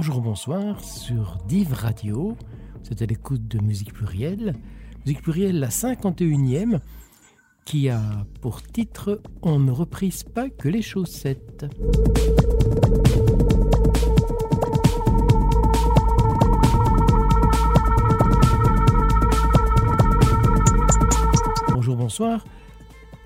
Bonjour, bonsoir sur Div Radio. C'était l'écoute de Musique Plurielle. Musique Plurielle, la 51e, qui a pour titre On ne reprise pas que les chaussettes. Bonjour, bonsoir.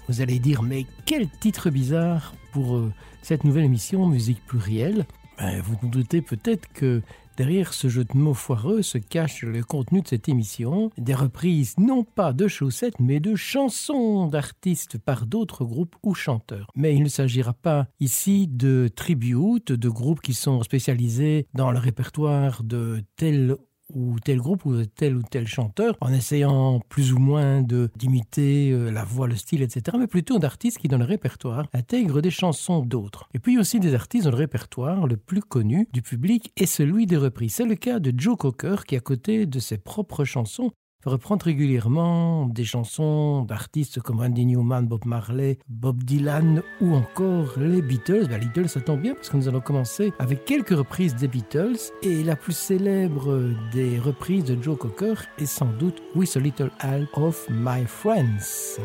Vous allez dire, mais quel titre bizarre pour euh, cette nouvelle émission Musique Plurielle ben, Vous vous doutez peut-être que derrière ce jeu de mots foireux se cache le contenu de cette émission, des reprises non pas de chaussettes mais de chansons d'artistes par d'autres groupes ou chanteurs. Mais il ne s'agira pas ici de tributes, de groupes qui sont spécialisés dans le répertoire de tel ou tel groupe ou tel ou tel chanteur en essayant plus ou moins de d'imiter euh, la voix, le style, etc. Mais plutôt d'artistes qui dans le répertoire intègrent des chansons d'autres. Et puis aussi des artistes dans le répertoire le plus connu du public est celui des reprises. C'est le cas de Joe Cocker qui à côté de ses propres chansons reprendre régulièrement des chansons d'artistes comme Randy Newman, Bob Marley, Bob Dylan ou encore les Beatles. Bah, les Beatles, ça tombe bien parce que nous allons commencer avec quelques reprises des Beatles et la plus célèbre des reprises de Joe Cocker est sans doute With a Little Help of My Friends.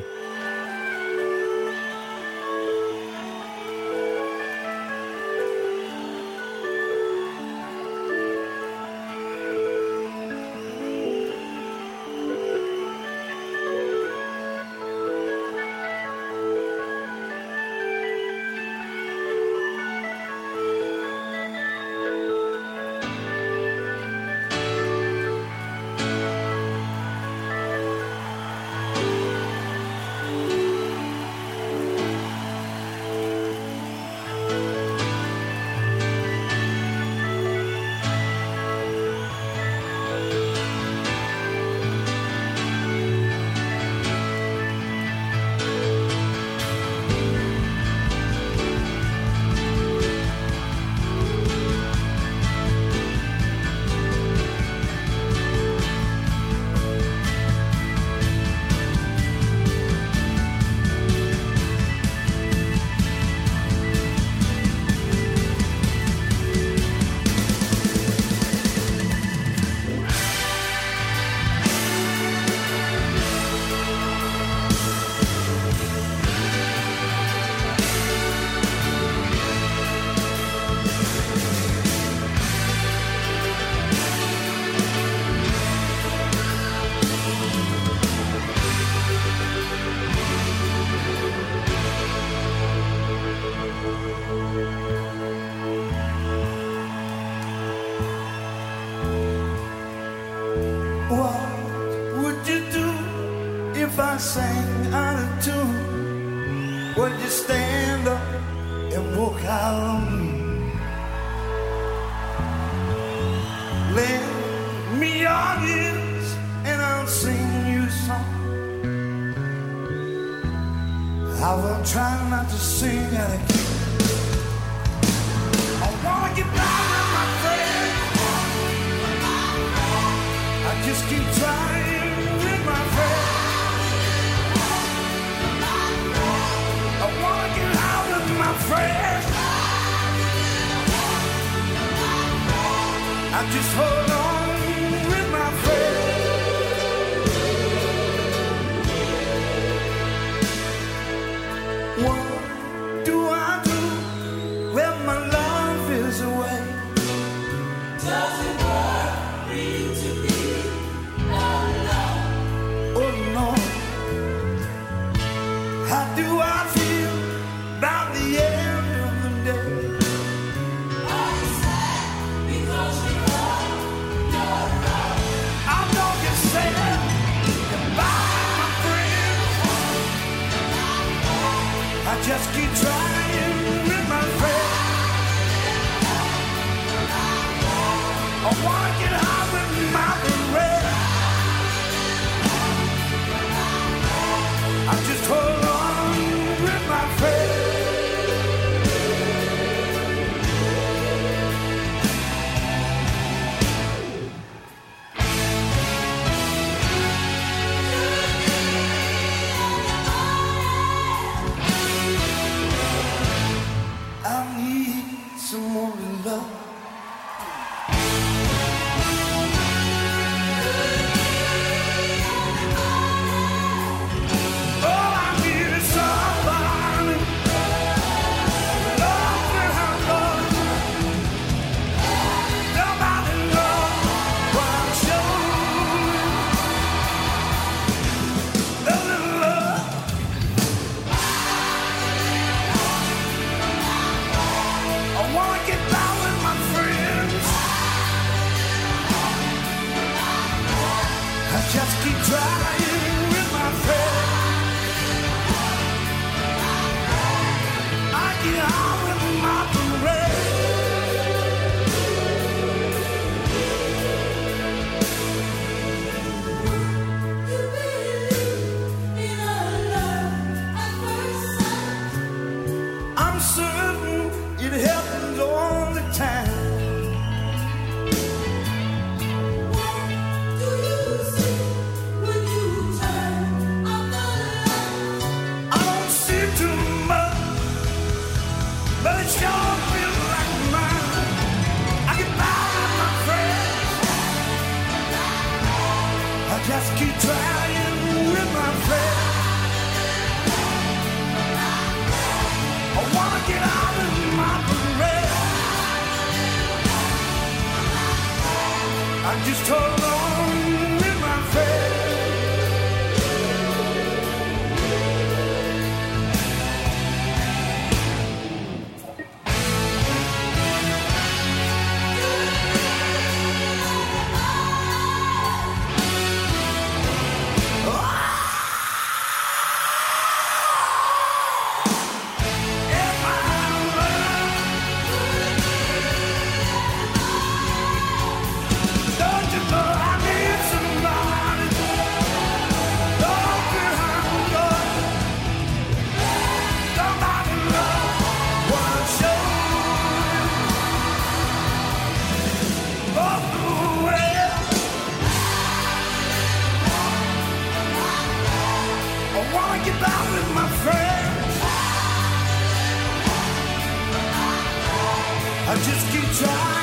I just keep trying.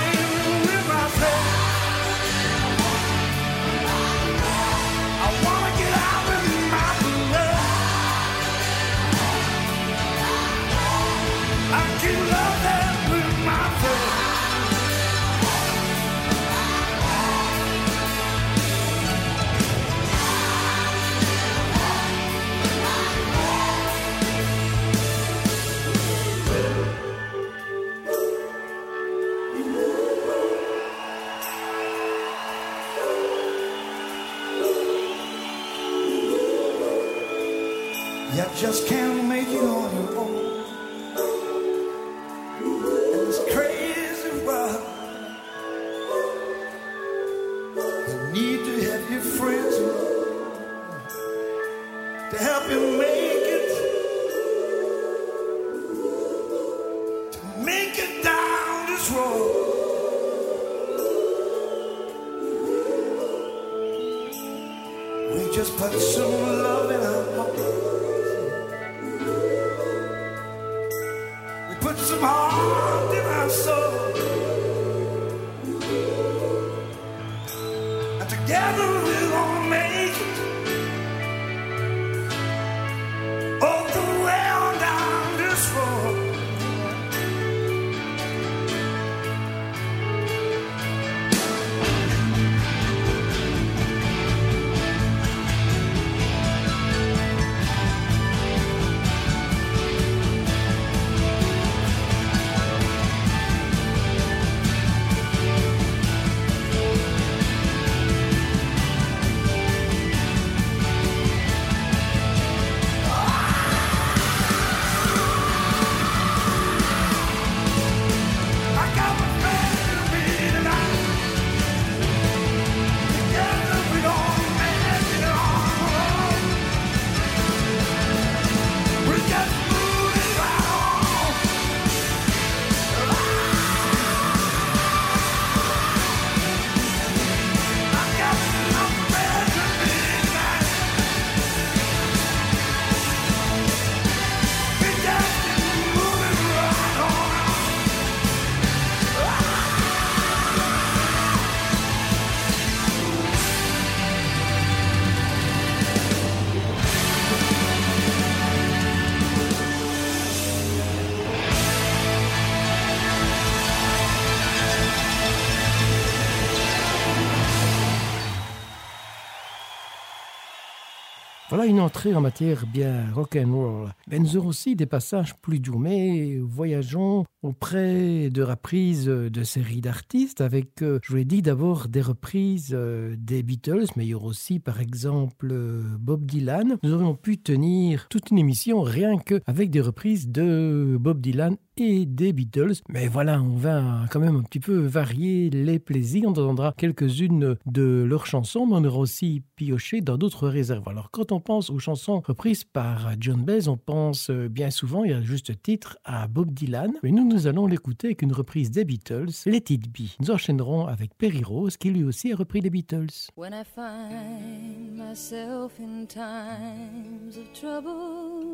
En matière bien rock and roll. Mais nous aurons aussi des passages plus doux, mais voyageons auprès de reprises de séries d'artistes avec, euh, je vous l'ai dit, d'abord des reprises euh, des Beatles, mais il y aura aussi par exemple Bob Dylan. Nous aurions pu tenir toute une émission rien que avec des reprises de Bob Dylan et des Beatles. Mais voilà, on va quand même un petit peu varier les plaisirs. On entendra quelques-unes de leurs chansons, mais on aura aussi pioché dans d'autres réserves. Alors quand on pense aux chansons reprises par John Baez, on pense euh, bien souvent, y a juste titre, à Bob Dylan. Mais nous, nous allons l'écouter avec une reprise des Beatles, Let It Be. Nous enchaînerons avec Perry Rose, qui lui aussi a repris les Beatles. When I find myself in times of trouble,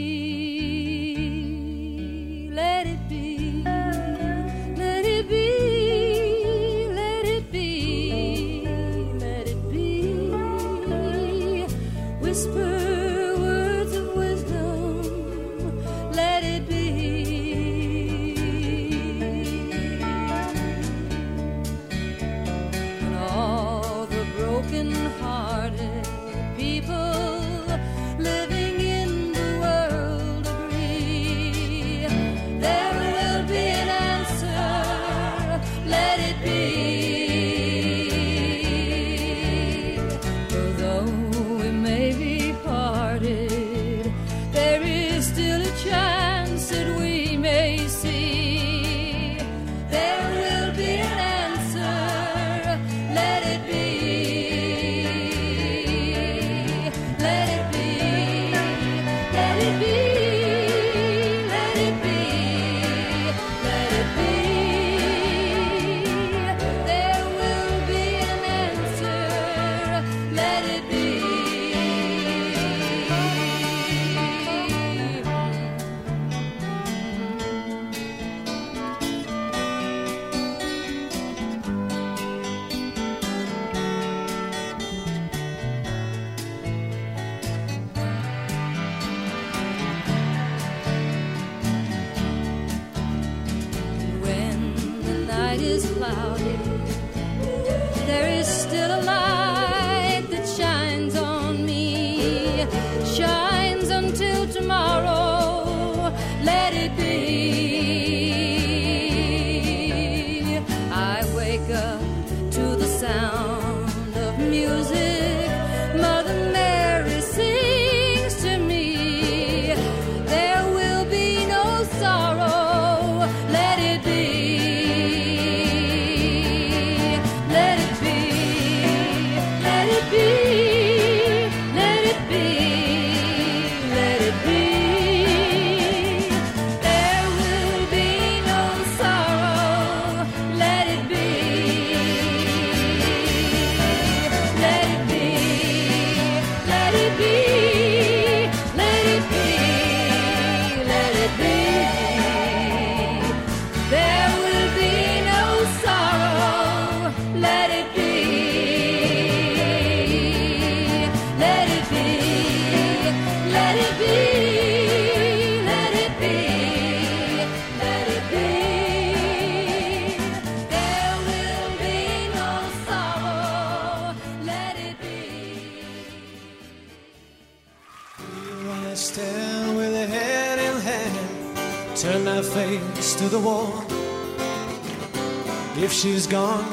She's gone,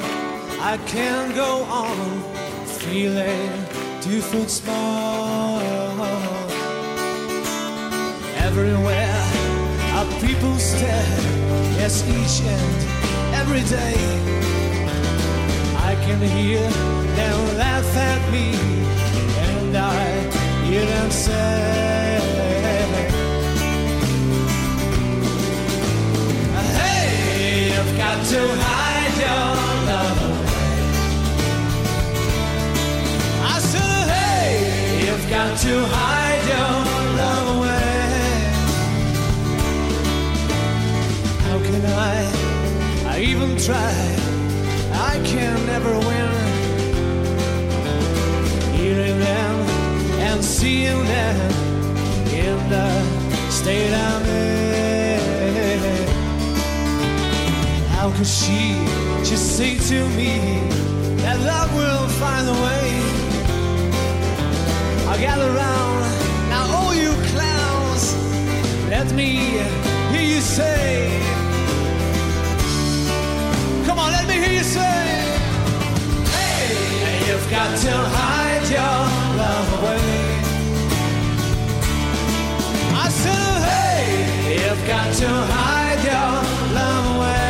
I can't go on, feeling two foot small. Everywhere, our people stare, yes, each and every day. I can hear them laugh at me, and I hear them say, got to hide to hide your love away. How can I? I even try. I can never win. Hearing them and seeing them in the state I'm in. How could she just say to me that love will find a way? I gather round now, all you clowns, let me hear you say. Come on, let me hear you say. Hey, you've got to hide your love away. I said, hey, you've got to hide your love away.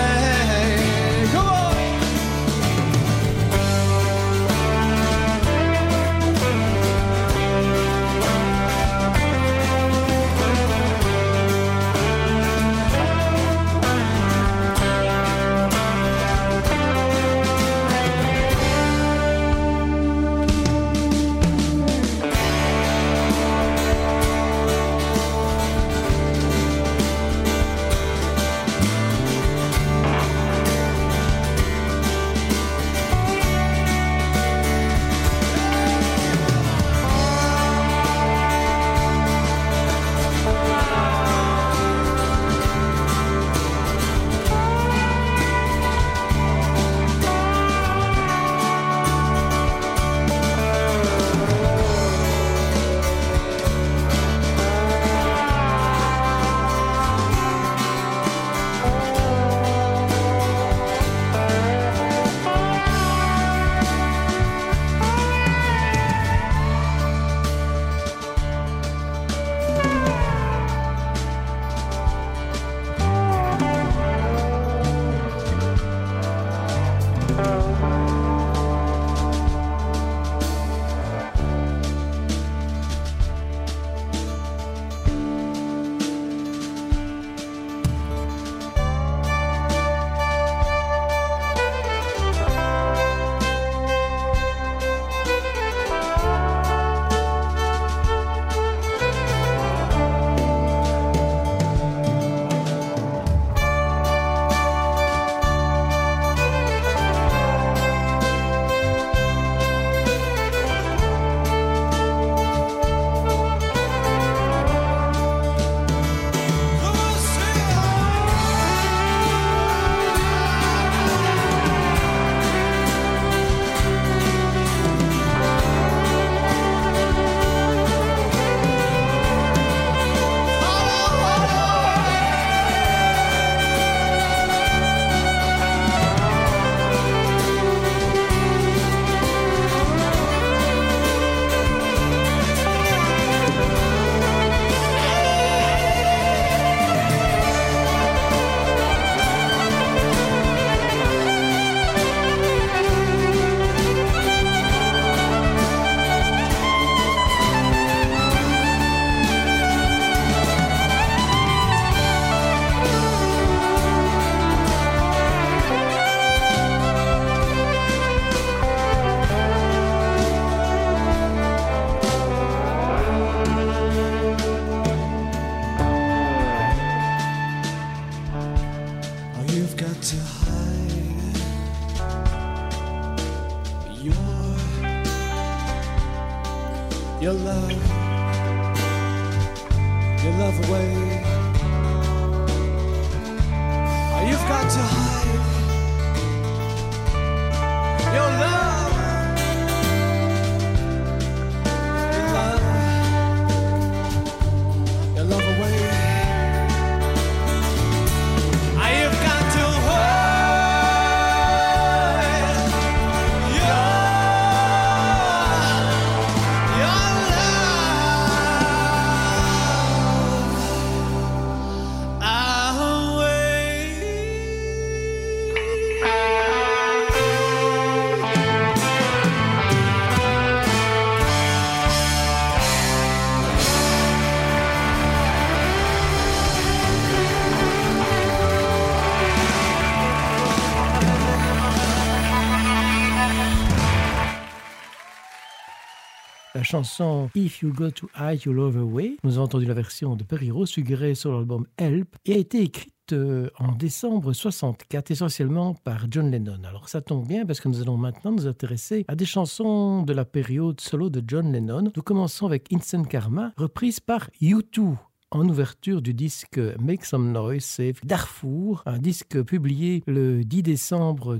Chanson If You Go to Hide Your Love Away, nous avons entendu la version de Perry Rose figurer sur l'album Help et a été écrite euh, en décembre 64 essentiellement par John Lennon. Alors ça tombe bien parce que nous allons maintenant nous intéresser à des chansons de la période solo de John Lennon. Nous commençons avec Instant Karma, reprise par U2 en ouverture du disque Make Some Noise, c'est Darfour, un disque publié le 10 décembre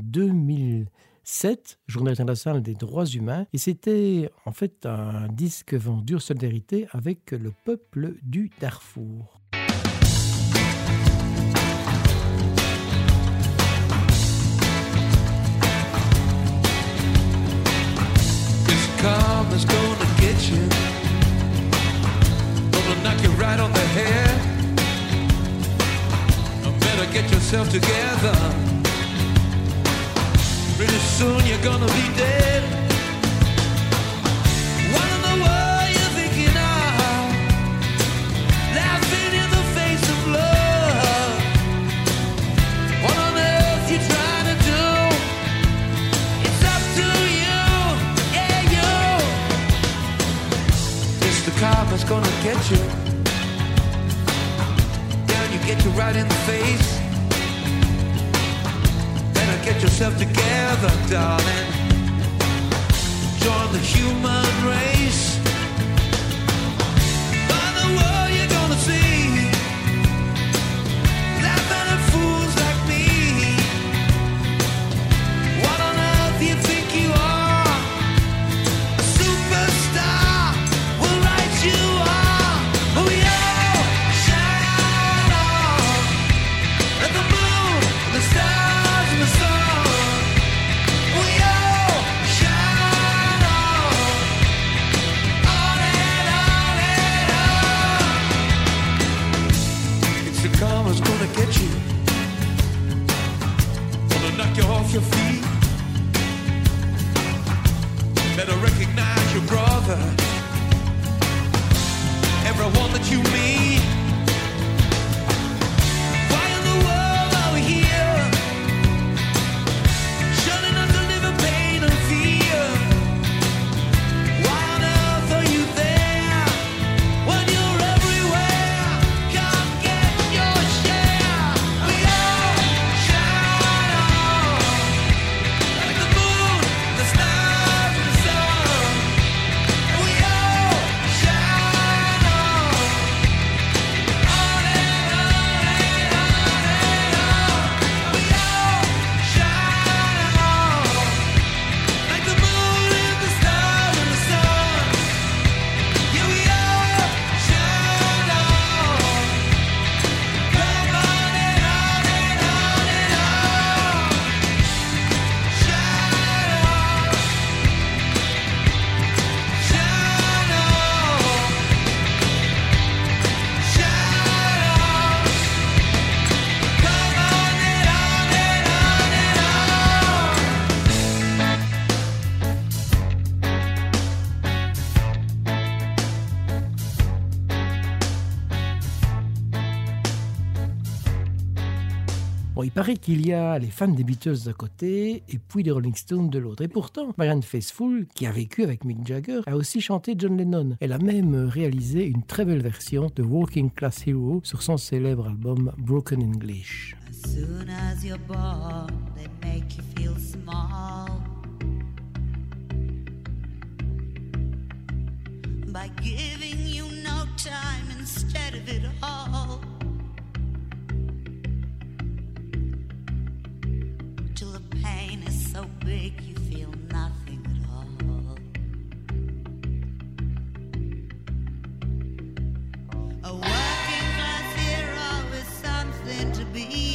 2007, Journée internationale des droits humains, et c'était en fait un disque vendu en solidarité avec le peuple du Darfour. Pretty soon you're gonna be dead. What in the world you thinking of? Laughing in the face of love. What on earth you trying to do? It's up to you, yeah, you. Gonna get you. Down, you get you right in the face. Get yourself together, darling. Join the human race. By the world you're gonna see. The karma's gonna get you. Gonna knock you off your feet. Better recognize your brother. Everyone that you meet. qu'il y a les fans des Beatles d'un côté et puis les Rolling Stones de l'autre. Et pourtant, Marianne Faithfull, qui a vécu avec Mick Jagger, a aussi chanté John Lennon. Elle a même réalisé une très belle version de Walking Class Hero sur son célèbre album Broken English. By giving you no time instead of it all. pain is so big you feel nothing at all. A working class hero is something to be.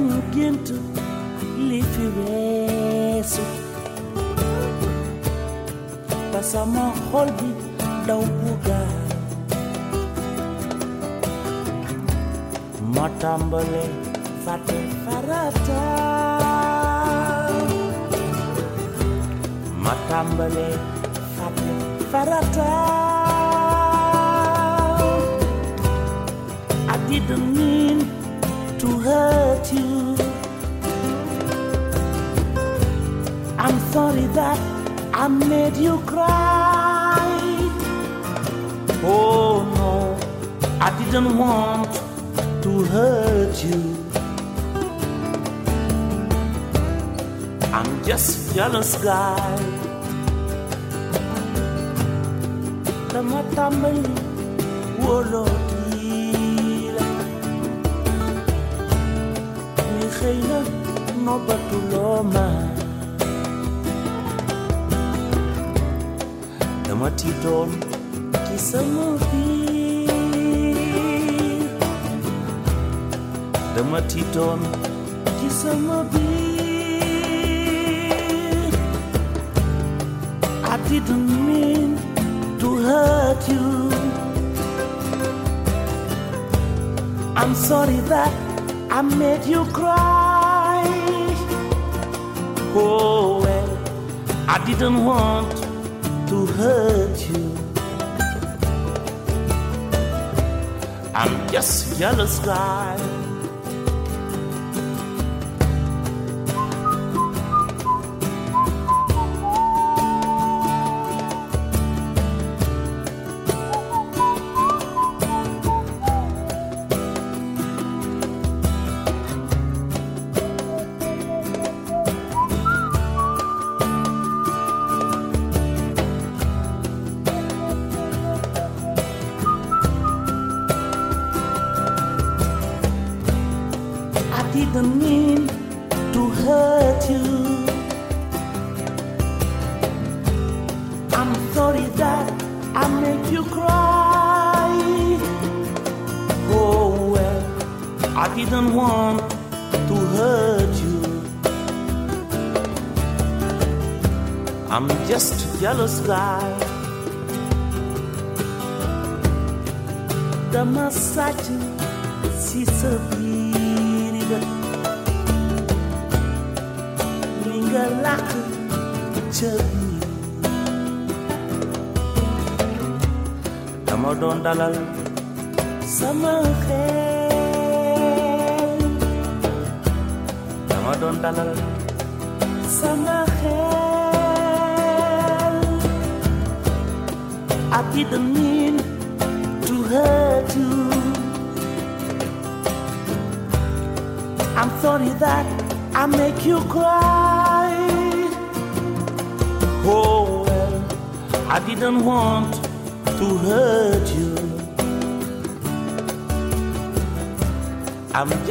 non gento le fiweso pasama holbi daw buga matambale that you cry? Oh no, I didn't want to hurt you. I'm just jealous guy. Tamatamani wolotila. Ni no. I didn't mean to hurt you. I'm sorry that I made you cry. Oh well, I didn't want to hurt you. I'm just jealous guy.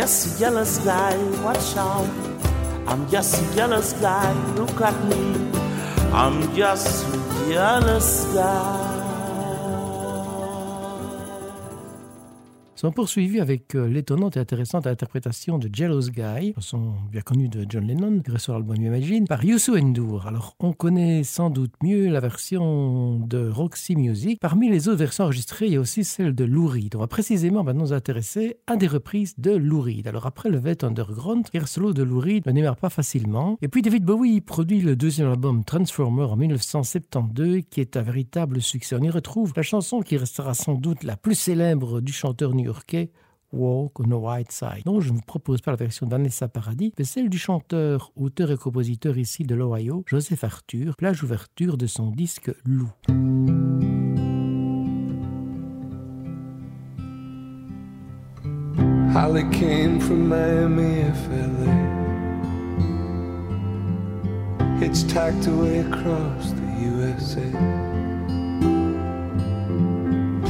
Just a jealous guy, watch out. I'm just a jealous guy, look at me. I'm just a jealous guy. Sont poursuivis avec euh, l'étonnante et intéressante interprétation de Jealous Guy, chanson bien connue de John Lennon, grâce à l'album Imagine, par Youssou N'Dour. Alors, on connaît sans doute mieux la version de Roxy Music. Parmi les autres versions enregistrées, il y a aussi celle de Lou Reed. On va précisément maintenant nous intéresser à des reprises de Lou Reed. Alors, après le Vet Underground, l'air solo de Lou Reed ne démarre pas facilement. Et puis, David Bowie produit le deuxième album Transformer en 1972, qui est un véritable succès. On y retrouve la chanson qui restera sans doute la plus célèbre du chanteur new-yorkais, Walk on the White Side. Non, je ne vous propose pas la version d'Anessa Paradis, mais celle du chanteur, auteur et compositeur ici de l'Ohio, Joseph Arthur, plage ouverture de son disque Lou. Holly came from Miami, FLA. Hitchhiked away across the USA.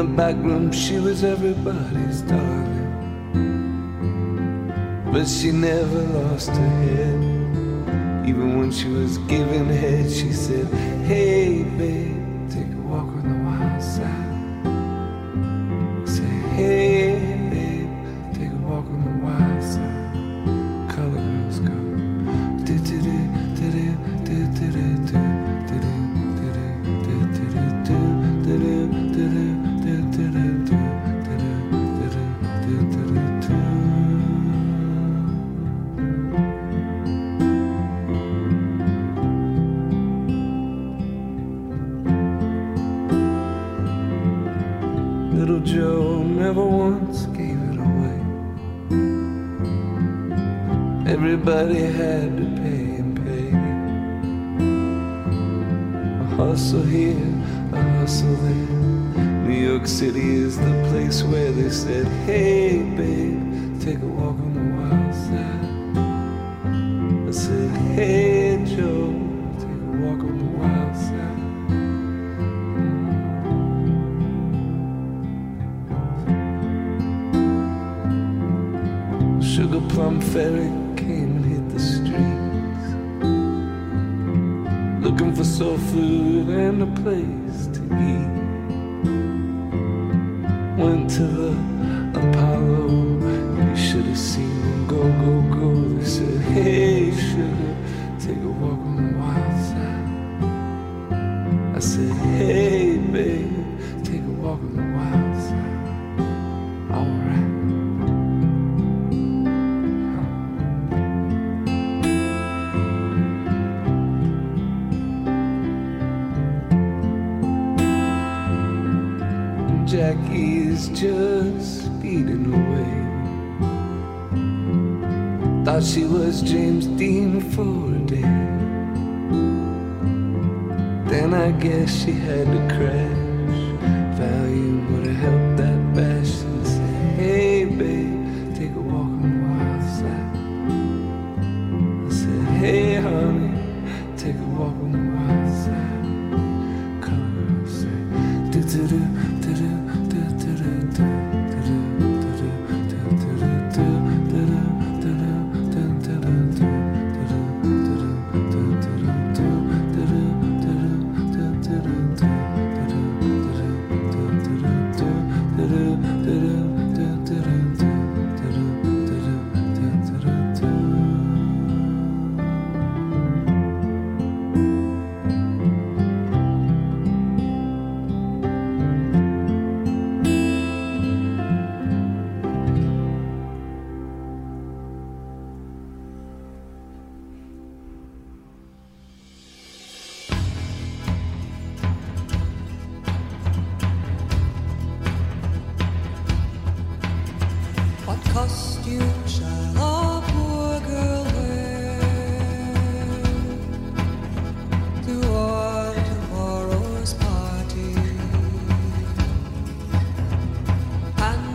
The back room, she was everybody's darling. But she never lost her head. Even when she was giving head, she said, Hey, babe,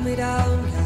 me down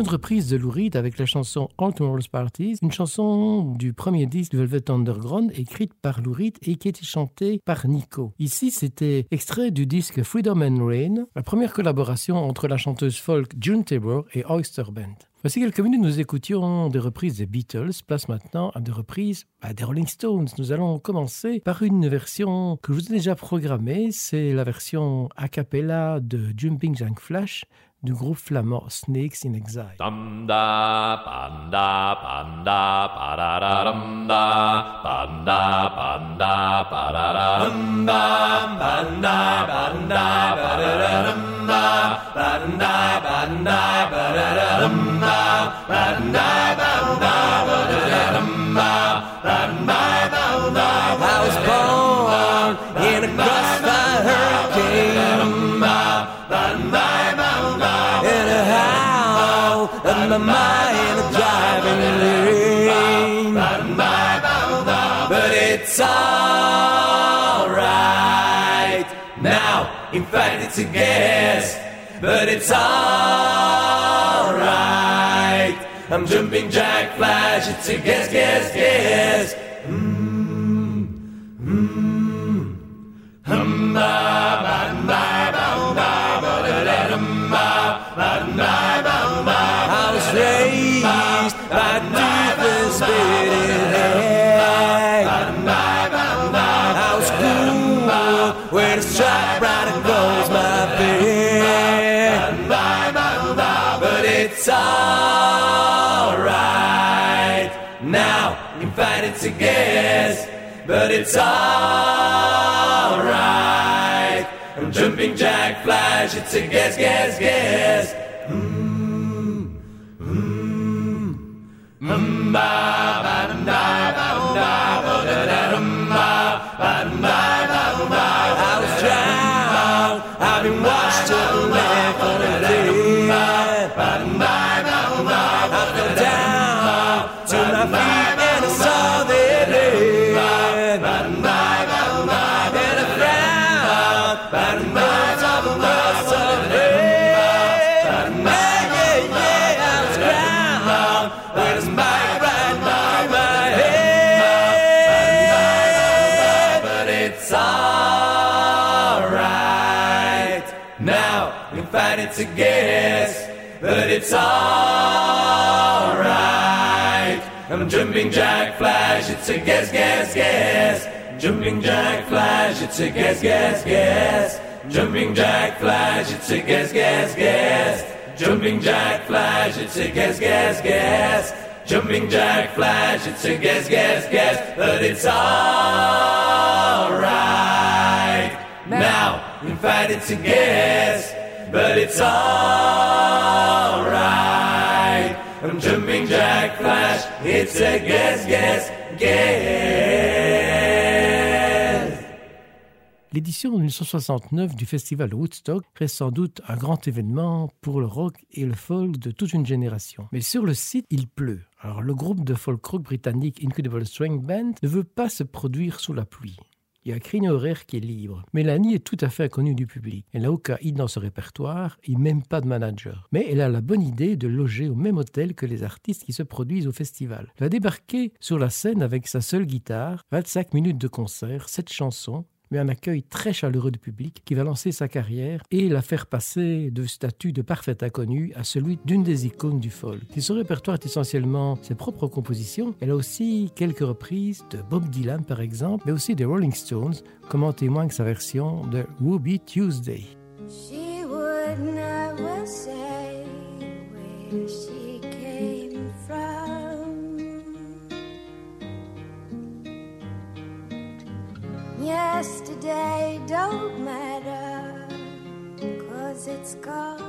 autre reprise de Lou Reed avec la chanson All Tomorrow's Parties, une chanson du premier disque Velvet Underground écrite par Lou Reed et qui était chantée par Nico. Ici, c'était extrait du disque Freedom and Rain, la première collaboration entre la chanteuse folk June Tabor et Oyster Band. Voici quelques minutes, nous écoutions des reprises des Beatles. Place maintenant à des reprises bah, des Rolling Stones. Nous allons commencer par une version que je vous ai déjà programmée. C'est la version a cappella de Jumping Jack Flash du groupe flamand Snakes in Exile. Howl of my mind a driving rain. But it's alright now. In fact, it's a guess, but it's alright. I'm jumping jack flash. It's a guess, guess, guess. But it's alright. I'm jumping jack flash. It's a guess, guess, guess. I it's alright. I'm jumping jack flash. It's a guess, guess, guess. Jumping jack flash. It's a guess, guess, guess. Jumping jack flash. It's a guess, guess, guess. Jumping jack flash. It's a guess, guess, guess. Jumping jack flash. It's a guess, guess, guess. But it's alright now. In fact, it's a guess, but it's alright. Jumping jack flash. It's a guess, guess, guess. L'édition 1969 du festival Woodstock reste sans doute un grand événement pour le rock et le folk de toute une génération. Mais sur le site, il pleut. Alors le groupe de folk rock britannique Incredible Strength Band ne veut pas se produire sous la pluie. Il y a créneau horaire qui est libre. Mélanie est tout à fait inconnue du public. Elle n'a aucun hit dans ce répertoire et même pas de manager. Mais elle a la bonne idée de loger au même hôtel que les artistes qui se produisent au festival. Elle va débarquer sur la scène avec sa seule guitare, 25 minutes de concert, 7 chansons, mais un accueil très chaleureux du public qui va lancer sa carrière et la faire passer de statut de parfait inconnu à celui d'une des icônes du folk. Et son répertoire est essentiellement ses propres compositions. Elle a aussi quelques reprises de Bob Dylan par exemple, mais aussi des Rolling Stones, comme en témoigne sa version de Ruby Tuesday. Would Yesterday don't matter, cause it's gone.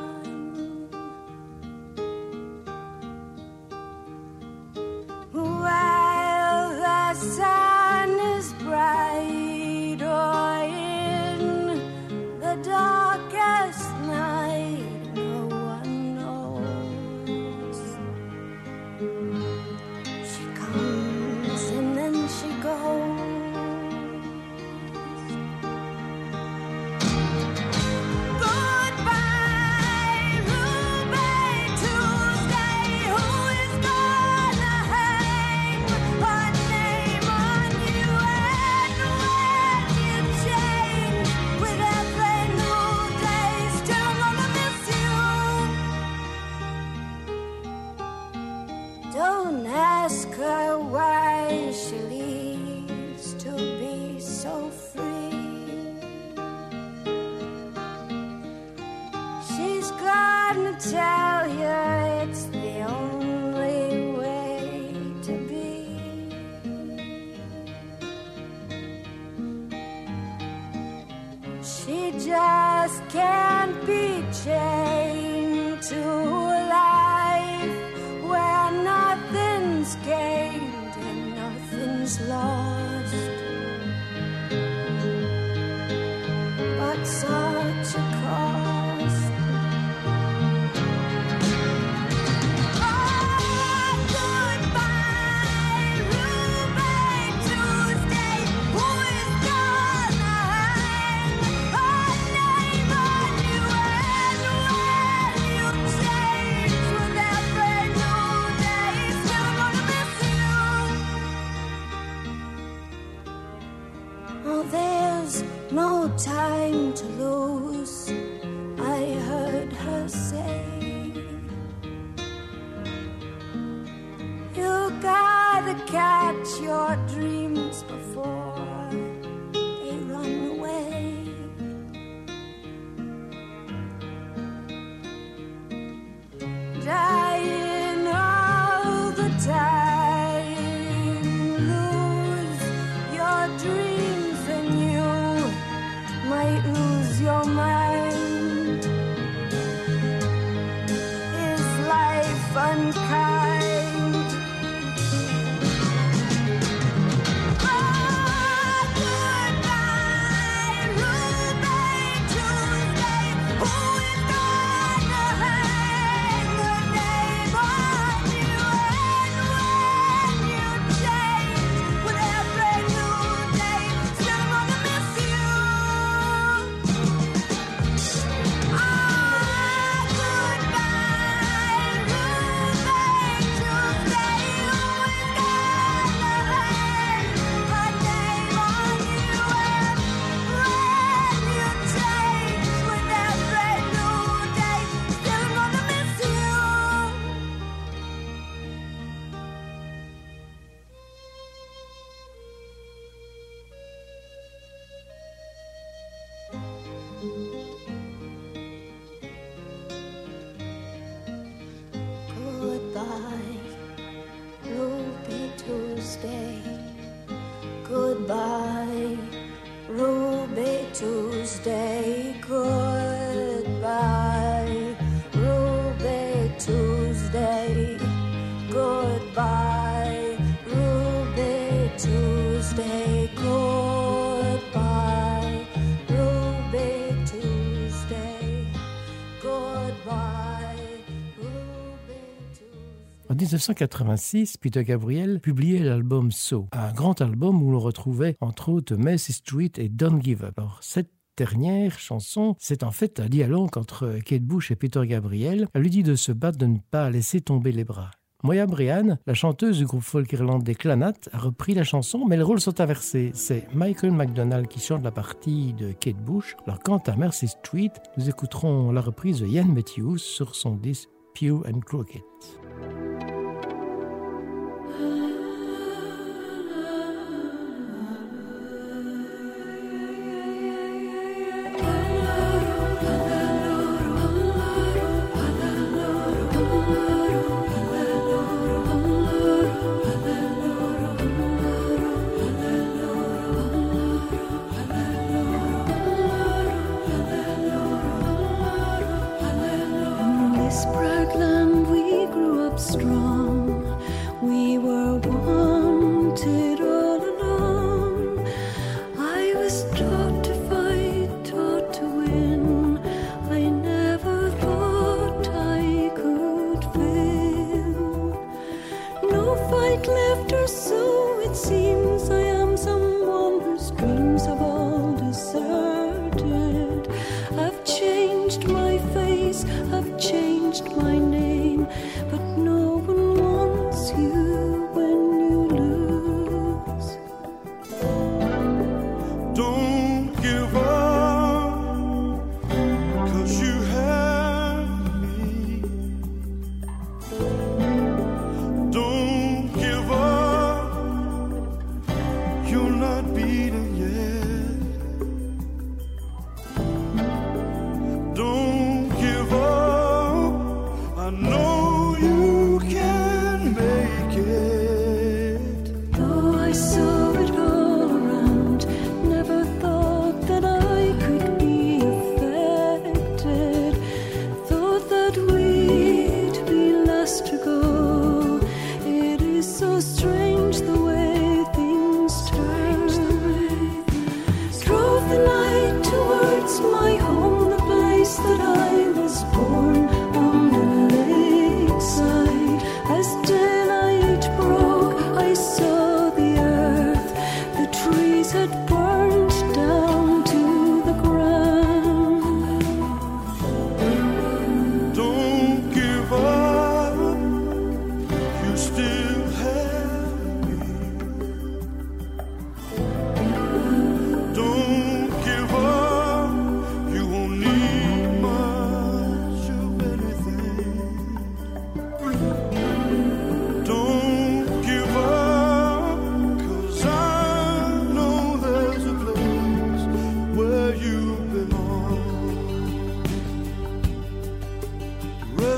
1986, Peter Gabriel publiait l'album So, un grand album où l'on retrouvait entre autres Macy Street et Don't Give Up. Alors, cette dernière chanson, c'est en fait un dialogue entre Kate Bush et Peter Gabriel. Elle lui dit de se battre, de ne pas laisser tomber les bras. Moya Brian, la chanteuse du groupe folk irlandais Clanat, a repris la chanson, mais les rôles sont inversés. C'est Michael McDonald qui chante la partie de Kate Bush. Alors quant à Mercy Street, nous écouterons la reprise de Ian Matthews sur son disque Pew and Crooked.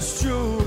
just you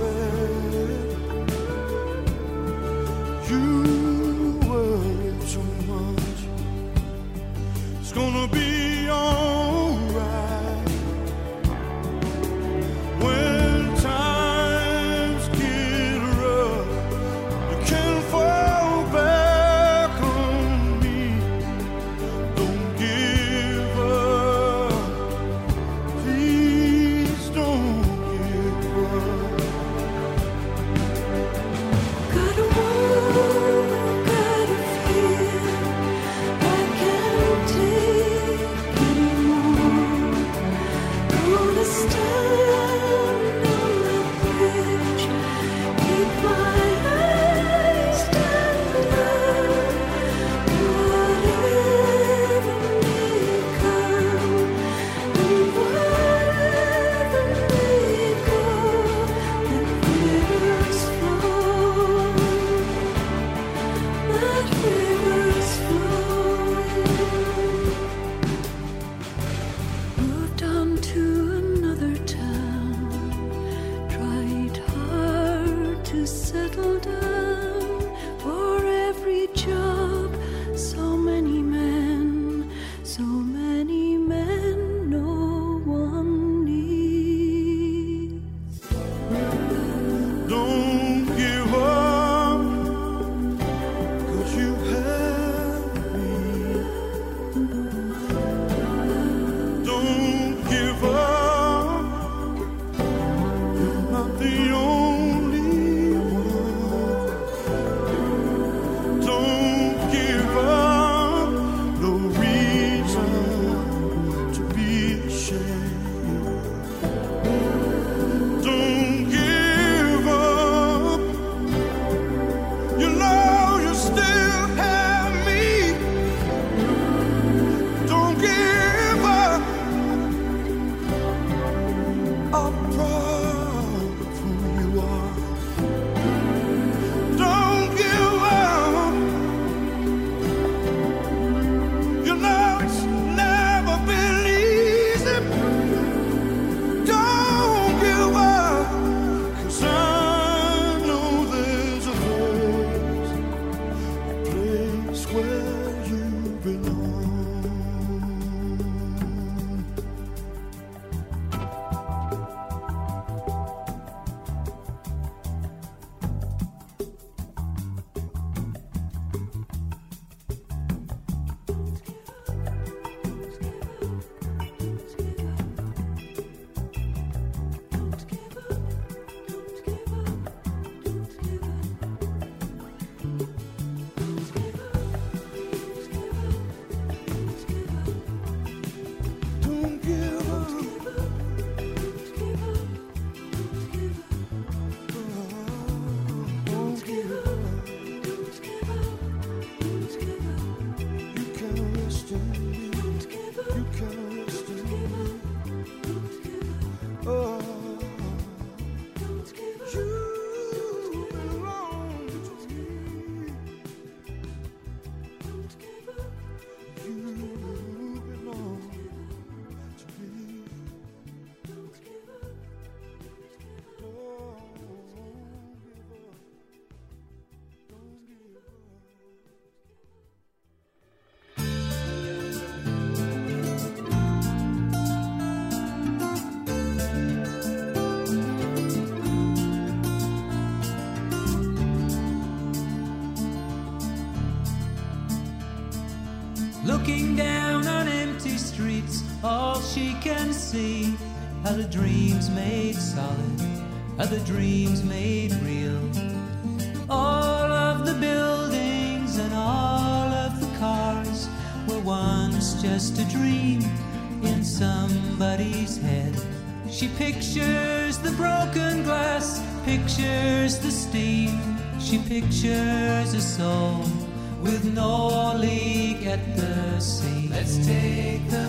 see are the dreams made solid, how the dreams made real. All of the buildings and all of the cars were once just a dream in somebody's head. She pictures the broken glass, pictures the steam. She pictures a soul with no leak at the sea. Let's take the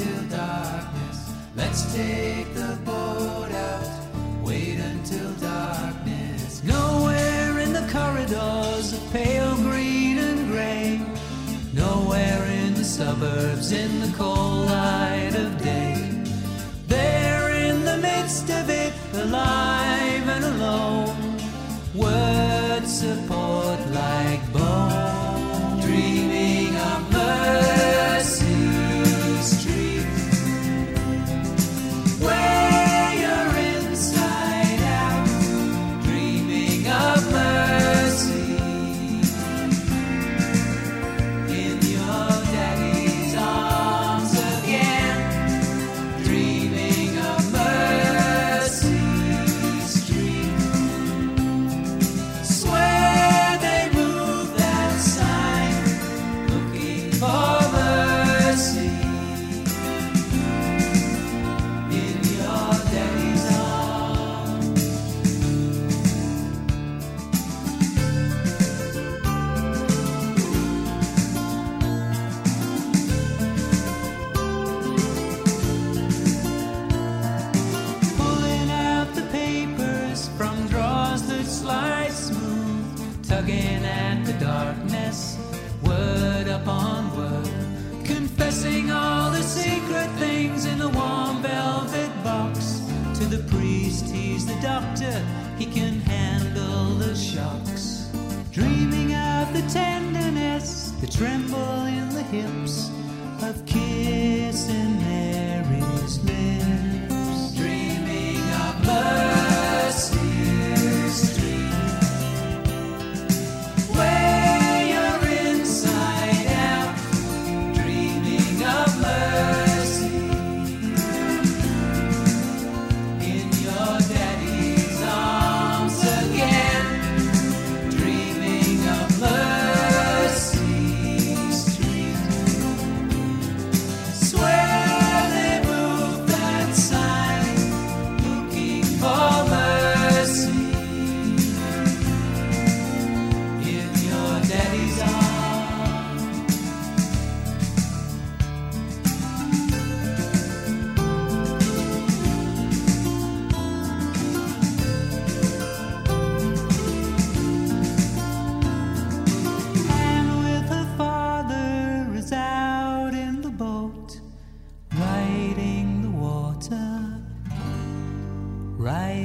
until darkness. Let's take the boat out, wait until darkness. Nowhere in the corridors of pale green and gray. Nowhere in the suburbs in the cold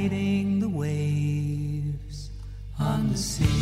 riding the waves on the sea.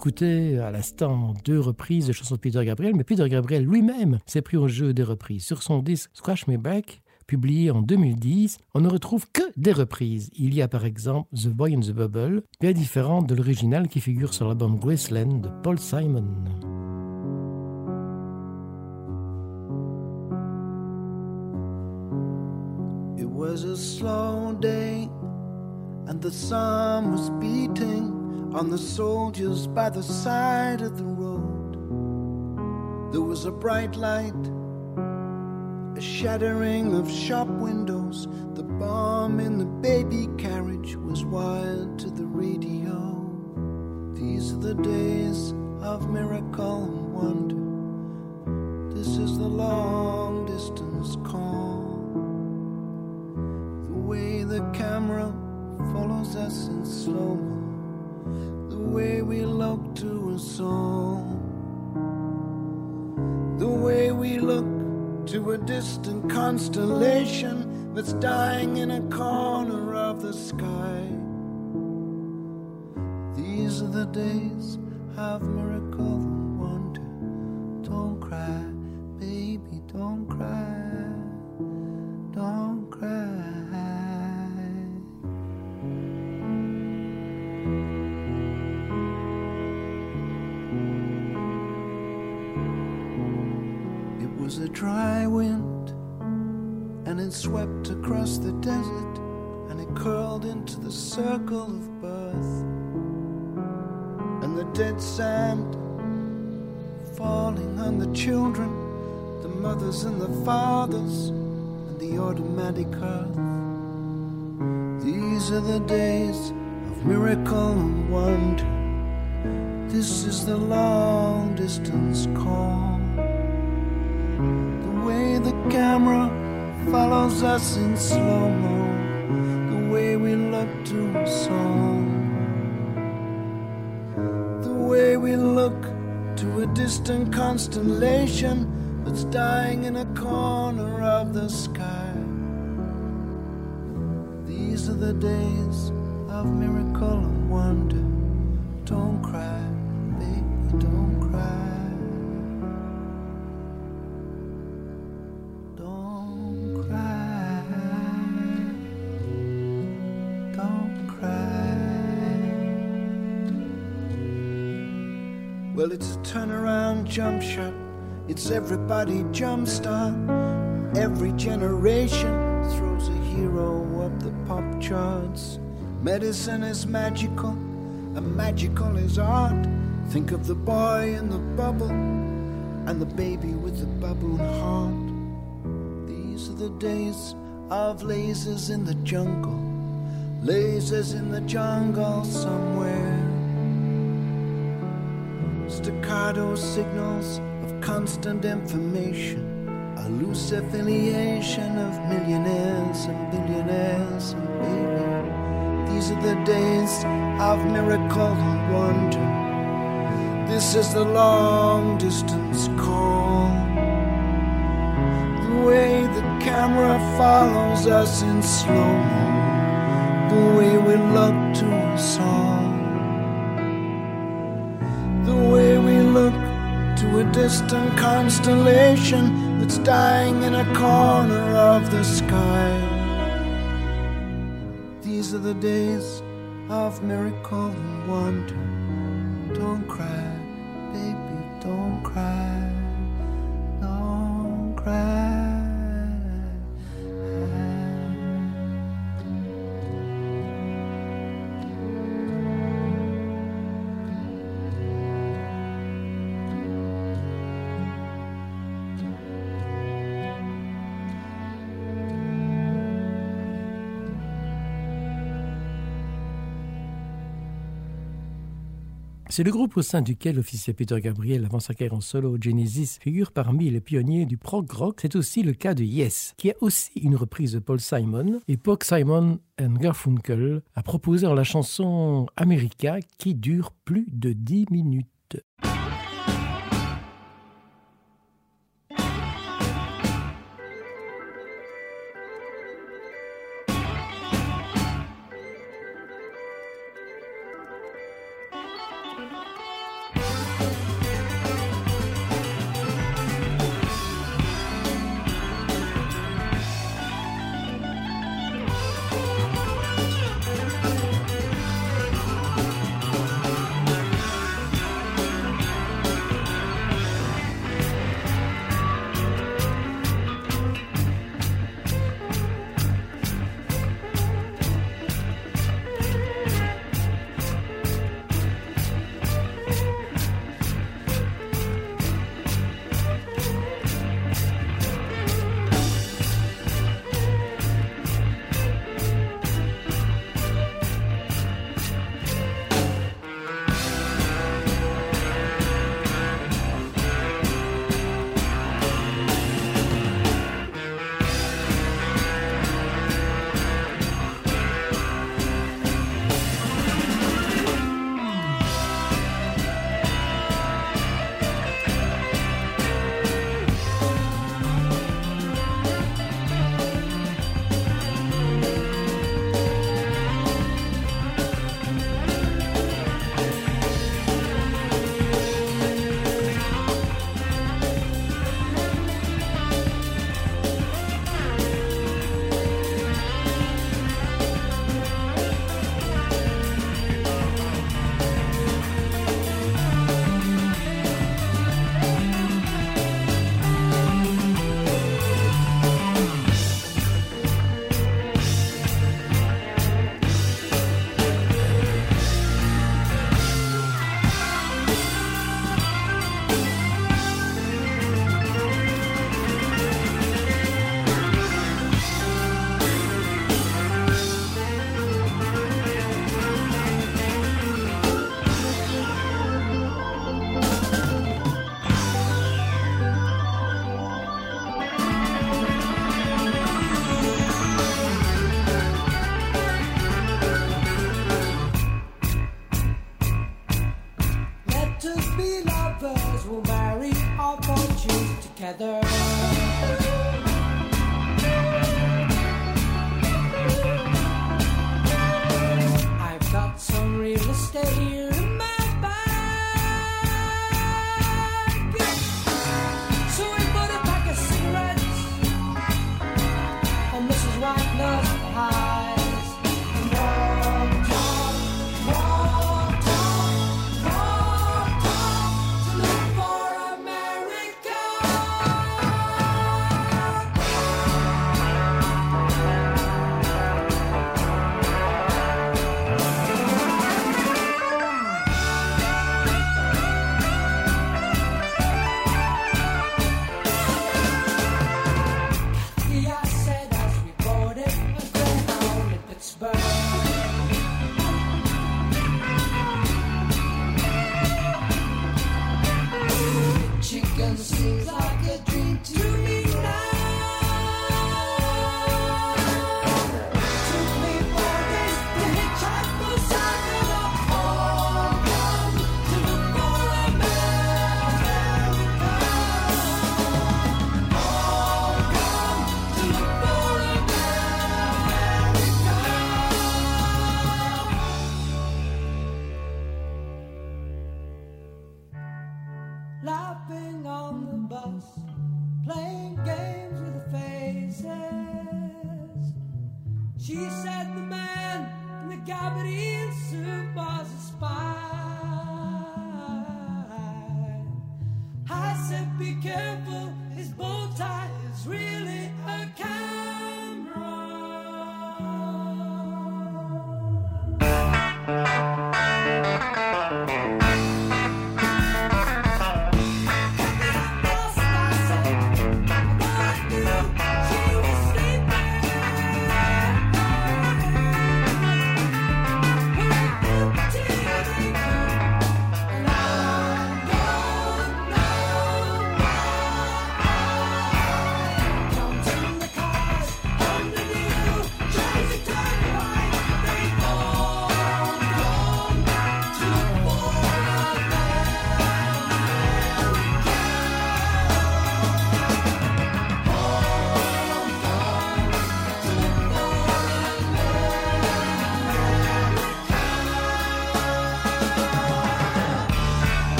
Écoutait à l'instant deux reprises de chansons de Peter Gabriel, mais Peter Gabriel lui-même s'est pris au jeu des reprises. Sur son disque Scratch Me Back, publié en 2010, on ne retrouve que des reprises. Il y a par exemple The Boy in the Bubble, bien différente de l'original qui figure sur l'album Graceland de Paul Simon. It was a slow day, and the sun was beating on the soldiers by the side of the road. There was a bright light, a shattering of shop windows. The bomb in the baby carriage was wired to the radio. These are the days of miracle and wonder. This is the long distance call. The way the camera follows us in slow mo. The way we look to a song, The way we look to a distant constellation that's dying in a corner of the sky. These are the days of miracle and wonder. Don't cry, baby, don't cry, don't dry wind, and it swept across the desert, and it curled into the circle of birth. And the dead sand falling on the children, the mothers and the fathers, and the automatic earth. These are the days of miracle and wonder. This is the long distance call. Camera follows us in slow mo, the way we look to a song, the way we look to a distant constellation that's dying in a corner of the sky. These are the days of miracle and wonder. Don't cry, baby, don't cry. Well, it's a turnaround jump shot. It's everybody jump start. Every generation throws a hero up the pop charts. Medicine is magical, and magical is art. Think of the boy in the bubble and the baby with the baboon heart. These are the days of lasers in the jungle, lasers in the jungle somewhere. Staccato signals of constant information, a loose affiliation of millionaires and billionaires and baby. These are the days of miracle and wonder. This is the long distance call. The way the camera follows us in slow mo. The way we look to a song. Distant constellation that's dying in a corner of the sky. These are the days of miracle and wonder. C'est le groupe au sein duquel l'officier Peter Gabriel, avant sa carrière en solo, Genesis, figure parmi les pionniers du prog rock. C'est aussi le cas de Yes, qui a aussi une reprise de Paul Simon. Et Paul Simon and Garfunkel a proposé la chanson America qui dure plus de 10 minutes.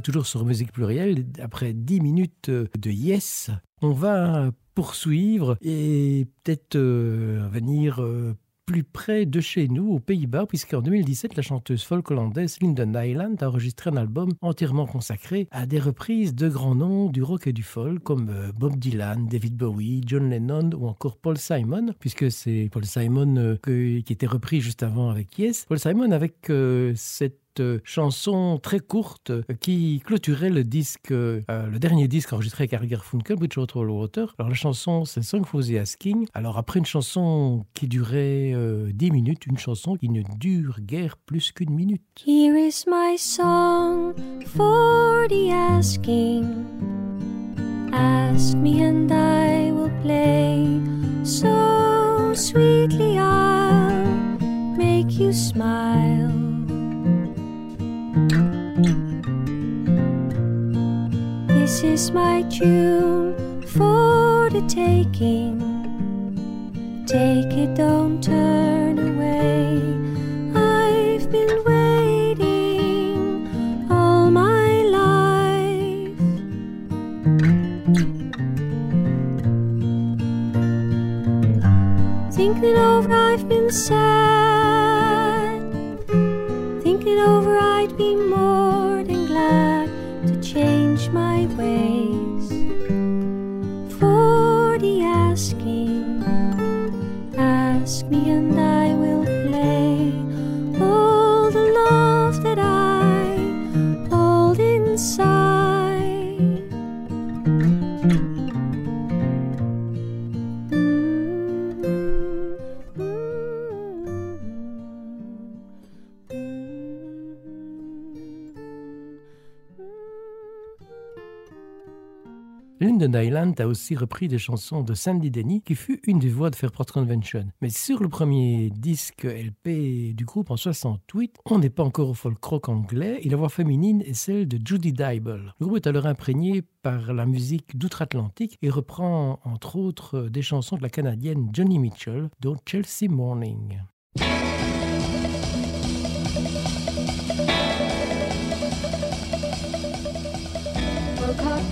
Toujours sur Musique Plurielle. Après 10 minutes euh, de Yes, on va poursuivre et peut-être euh, venir euh, plus près de chez nous, aux Pays-Bas, puisqu'en 2017, la chanteuse folk hollandaise Linden Island a enregistré un album entièrement consacré à des reprises de grands noms du rock et du folk, comme Bob Dylan, David Bowie, John Lennon ou encore Paul Simon, puisque c'est Paul Simon qui était repris juste avant avec Yes. Paul Simon avec euh, cette chanson très courte qui clôturait le disque, euh, le dernier disque enregistré avec Harry Garfunkel, Bridgewater Water. Alors la chanson, c'est Song for the Asking. Alors après une chanson qui durait euh, 10 minutes, une chanson qui ne dure guère plus qu'une minute. Here is my song for the asking. Ask me and I will play so sweetly. I'll make you smile. This is my tune for the taking. Take it, don't turn away. I've been waiting all my life. Thinking over, I've been sad. Thinking over, be more Island a aussi repris des chansons de Sandy Denny, qui fut une des voix de Fairport Convention. Mais sur le premier disque LP du groupe en 68, on n'est pas encore au folk rock anglais et la voix féminine est celle de Judy Dybel. Le groupe est alors imprégné par la musique d'outre-Atlantique et reprend entre autres des chansons de la Canadienne Johnny Mitchell, dont Chelsea Morning.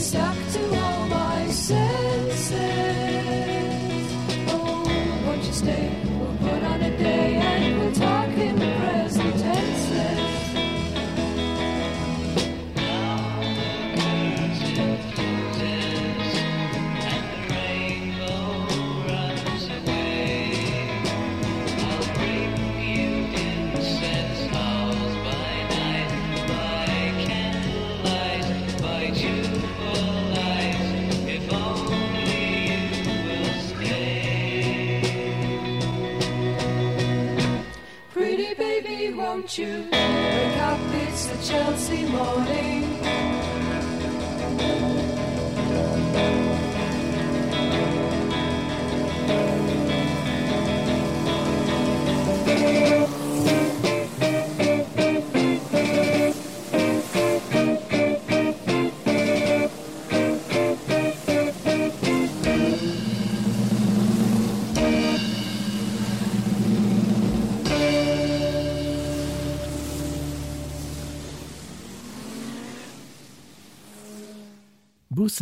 stuck to all my senses. Oh, won't you stay? We'll put on a day, and we'll talk you wake up? It's a Chelsea morning.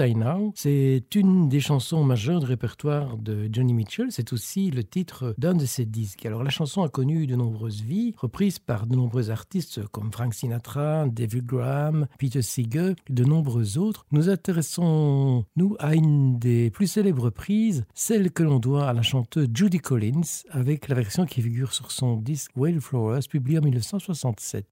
Now, c'est une des chansons majeures du répertoire de Johnny Mitchell. C'est aussi le titre d'un de ses disques. Alors la chanson a connu de nombreuses vies, reprise par de nombreux artistes comme Frank Sinatra, David Graham, Peter Seeger de nombreux autres. Nous intéressons nous à une des plus célèbres reprises, celle que l'on doit à la chanteuse Judy Collins, avec la version qui figure sur son disque Wildflowers, publié en 1967.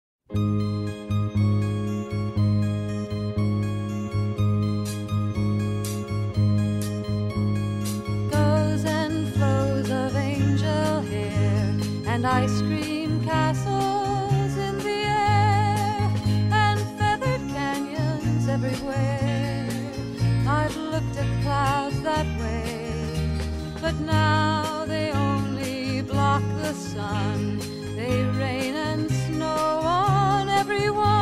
And ice cream castles in the air and feathered canyons everywhere. I've looked at clouds that way, but now they only block the sun. They rain and snow on everyone.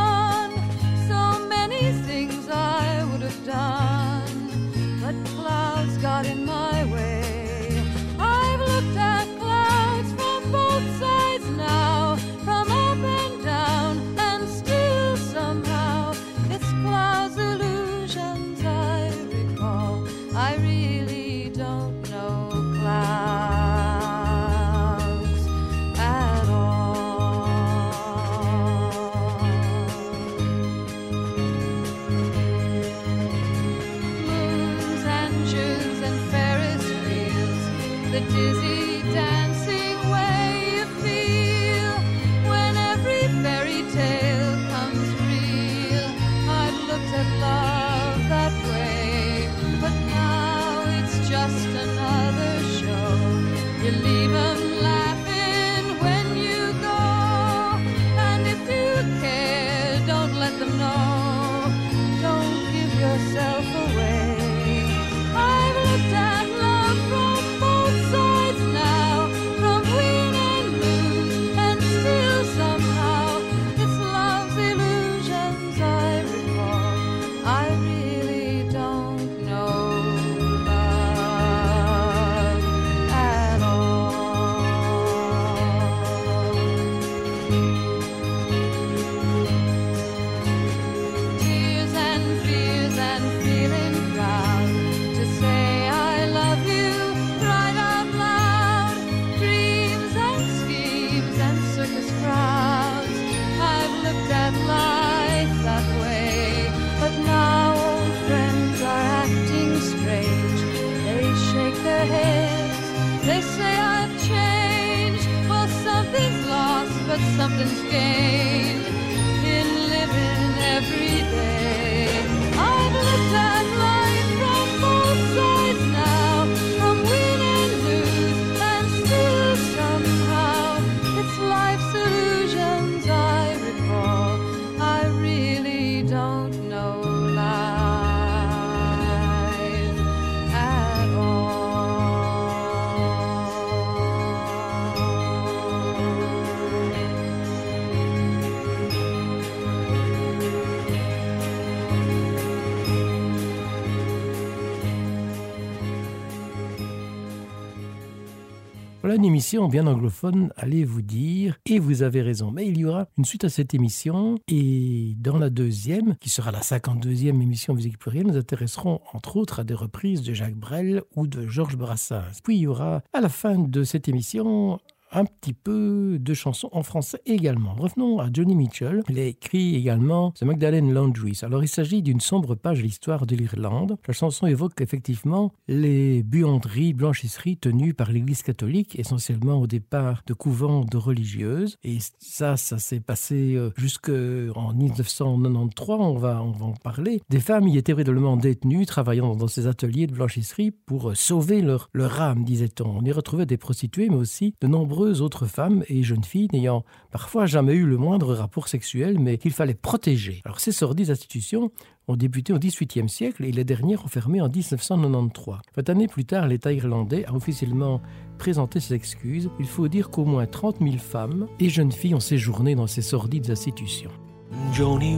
Une émission bien anglophone, allez vous dire, et vous avez raison. Mais il y aura une suite à cette émission, et dans la deuxième, qui sera la 52e émission Musique Plurielle, nous intéresserons entre autres à des reprises de Jacques Brel ou de Georges Brassens. Puis il y aura à la fin de cette émission un petit peu de chansons en français également. Revenons à Johnny Mitchell. Il a écrit également The Magdalene Laundries. Alors il s'agit d'une sombre page de l'histoire de l'Irlande. La chanson évoque effectivement les buanderies, blanchisseries tenues par l'Église catholique, essentiellement au départ de couvents de religieuses. Et ça, ça s'est passé euh, jusqu'en 1993, on va, en parler. Des femmes y étaient véritablement détenues, travaillant dans ces ateliers de blanchisserie pour sauver leur, leur âme, disait-on. On y retrouvait des prostituées, mais aussi de nombreux autres femmes et jeunes filles n'ayant parfois jamais eu le moindre rapport sexuel, mais qu'il fallait protéger. Alors ces sordides institutions ont débuté au XVIIIe siècle et les dernières ont fermé en 1993. Vingt années plus tard, l'État irlandais a officiellement présenté ses excuses. Il faut dire qu'au moins 30 000 femmes et jeunes filles ont séjourné dans ces sordides institutions.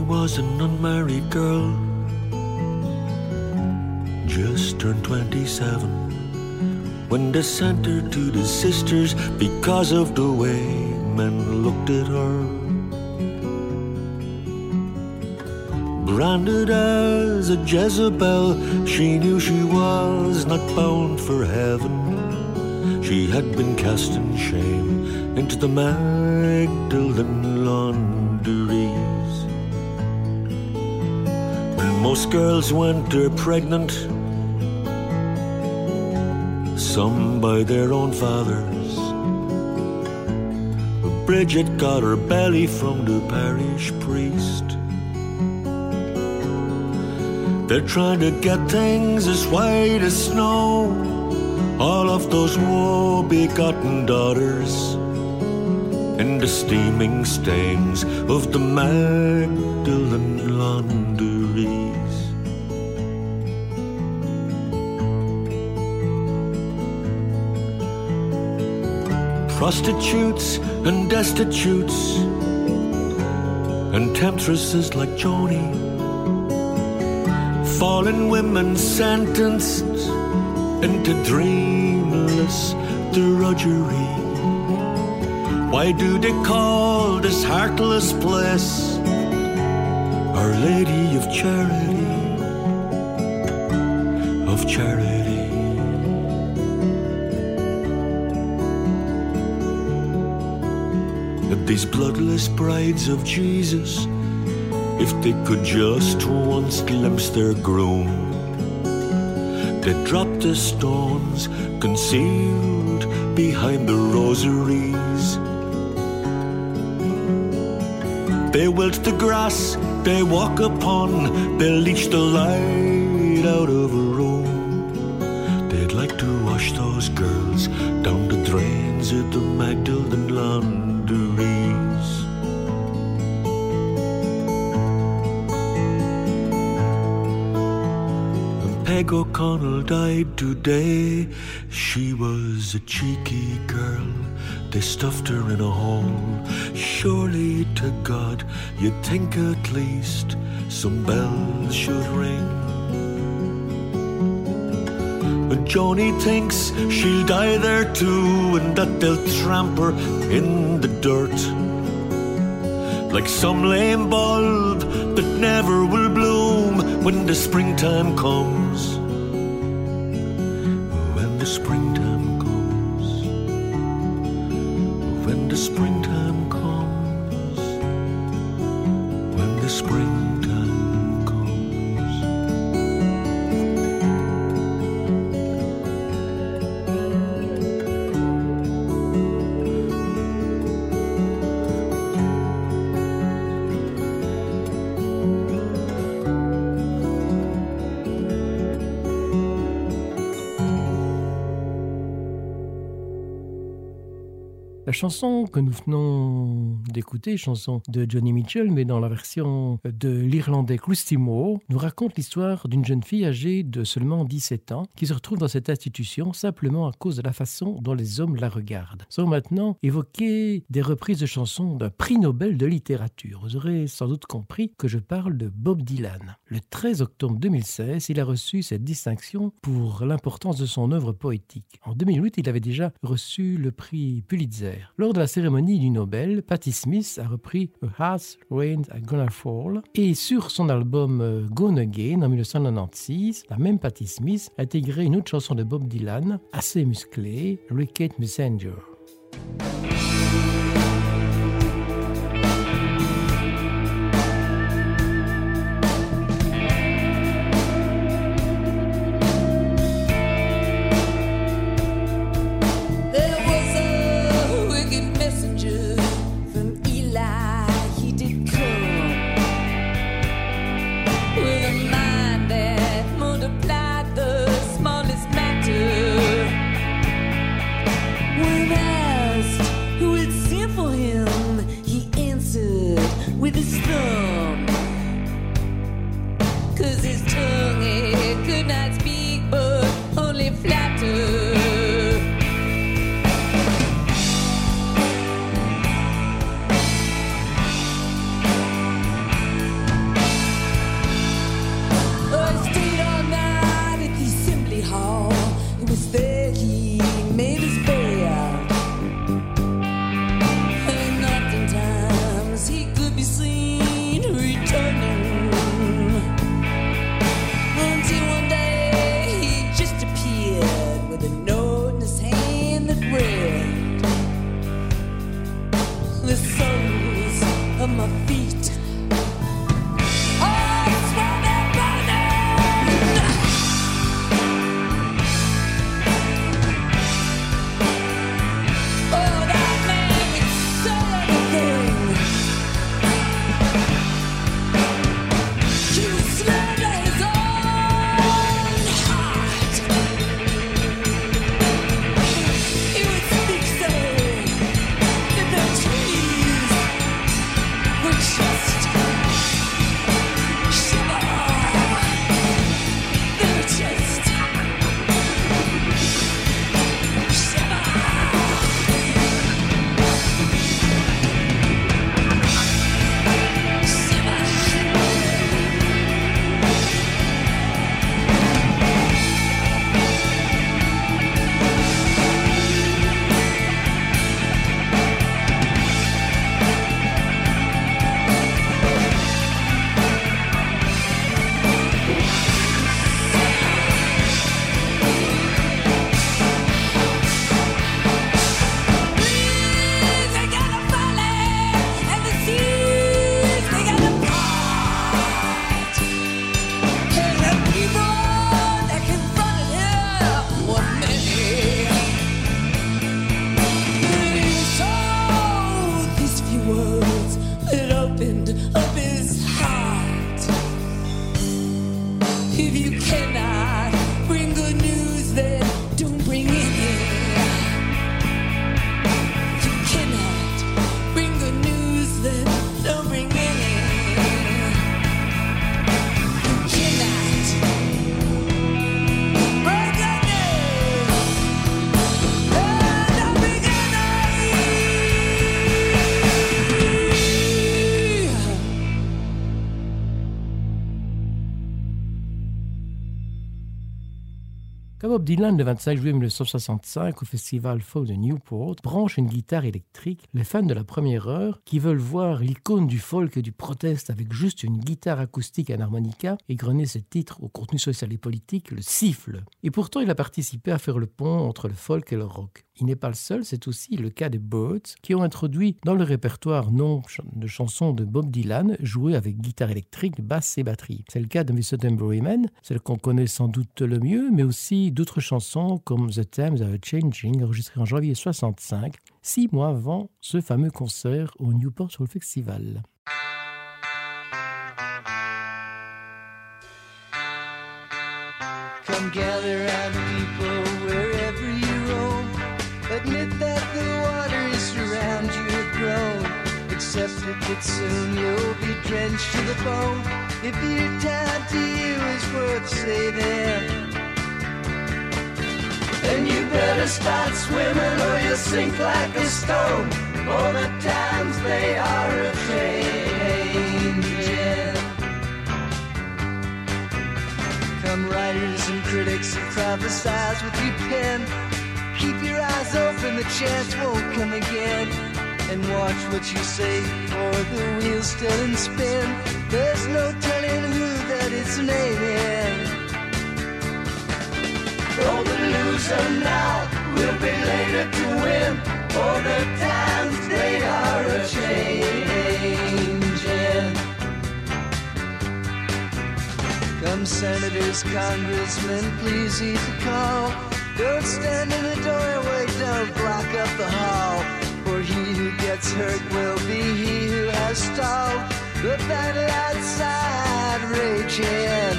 Was an unmarried girl, just turned 27, when they sent her to the sisters because of the way men looked at her. Branded as a Jezebel, she knew she was not bound for heaven. She had been cast in shame into the Magdalen laundries. Most girls went there pregnant, some by their own fathers. But Bridget got her belly from the parish priest. They're trying to get things as white as snow. All of those woe begotten daughters in the steaming stains of the Magdalen laundries. Prostitutes and destitutes and temptresses like Joni fallen women sentenced into dreamless drudgery. Why do they call this heartless place Our Lady of Charity? Of Charity. These bloodless brides of Jesus if they could just once glimpse their groom, they'd drop the stones concealed behind the rosaries. They wilt the grass they walk upon, they leech the light out of a room. They'd like to wash those girls down the drains of the Magdalen laundries. Peg O'Connell died today. She was a cheeky girl. They stuffed her in a hole. Surely to God, you'd think at least some bells should ring. But Joni thinks she'll die there too, and that they'll tramp her in the dirt. Like some lame bulb that never will bloom when the springtime comes. Chanson que nous venons d'écouter, chanson de Johnny Mitchell, mais dans la version de l'Irlandais Christy Moore, nous raconte l'histoire d'une jeune fille âgée de seulement 17 ans qui se retrouve dans cette institution simplement à cause de la façon dont les hommes la regardent. Sans maintenant évoquer des reprises de chansons d'un prix Nobel de littérature. Vous aurez sans doute compris que je parle de Bob Dylan. Le 13 octobre 2016, il a reçu cette distinction pour l'importance de son œuvre poétique. En 2008, il avait déjà reçu le prix Pulitzer. Lors de la cérémonie du Nobel, Patti Smith a repris A House Rain a Gonna Fall et sur son album euh, Gone Again en 1996, la même Patti Smith a intégré une autre chanson de Bob Dylan assez musclée, Ricket Messenger. Bob Dylan, le 25 juillet 1965, au festival Folk de Newport, branche une guitare électrique, les fans de la première heure, qui veulent voir l'icône du folk et du proteste avec juste une guitare acoustique et un harmonica, égrener ce titre au contenu social et politique, le siffle. Et pourtant, il a participé à faire le pont entre le folk et le rock. Il n'est pas le seul, c'est aussi le cas des Birds, qui ont introduit dans le répertoire nombre de chansons de Bob Dylan jouées avec guitare électrique, basse et batterie. C'est le cas de Mr. Tambourine celle qu'on connaît sans doute le mieux, mais aussi d'autres chansons comme The Times Are Changing, enregistrée en janvier 65, six mois avant ce fameux concert au Newport Soul Festival. Accept it soon you'll be drenched to the bone. If your time to you is worth saving, Then you better start swimming or you'll sink like a stone. For the times they are a changing. come writers and critics and prophesize with your pen. Keep your eyes open, the chance won't come again. And watch what you say, for the wheel's still in spin. There's no telling who that it's naming. For the loser now will be later to win. For the times they are a changing. Come senators, congressmen, please the call. Don't stand in the doorway, don't block up the hall. For he gets hurt will be he who has stalled the battle outside raging.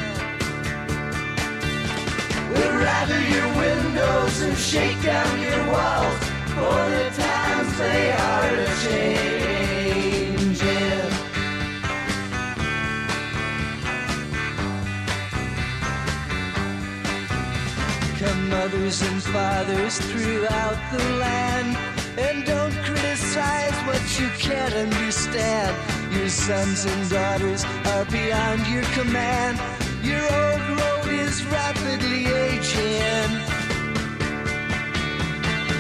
We'll rattle your windows and shake down your walls. For the times they are changing. Come mothers and fathers throughout the land And don't criticize what you can't understand Your sons and daughters are beyond your command Your old road is rapidly aging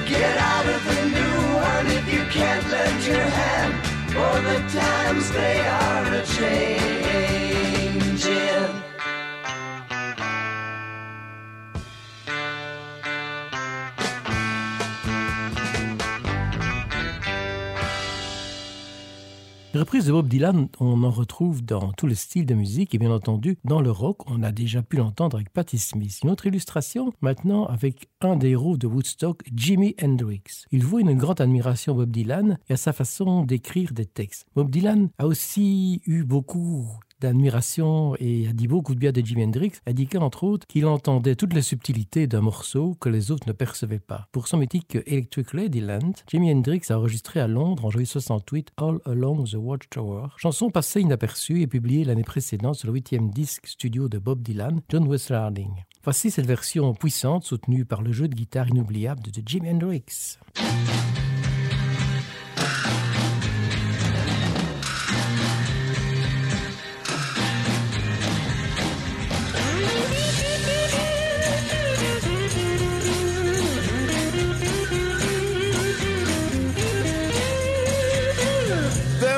Get out of the new one if you can't lend your hand. For the times they are a changing. Les reprises de Bob Dylan, on en retrouve dans tous les styles de musique et bien entendu dans le rock, on a déjà pu l'entendre avec Patti Smith. Une autre illustration maintenant avec un des héros de Woodstock, Jimi Hendrix. Il voit une grande admiration à Bob Dylan et à sa façon d'écrire des textes. Bob Dylan a aussi eu beaucoup d'admiration et a dit beaucoup de bien de Jimi Hendrix, indiquant entre autres qu'il entendait toutes les subtilités d'un morceau que les autres ne percevaient pas. Pour son mythique Electric Ladyland, Jimi Hendrix a enregistré à Londres en juillet 68 All Along the Watchtower, chanson passée inaperçue et publiée l'année précédente sur le huitième disque studio de Bob Dylan, John Wesley Harding. Voici cette version puissante soutenue par le jeu de guitare inoubliable de Jimi Hendrix.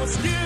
was scared.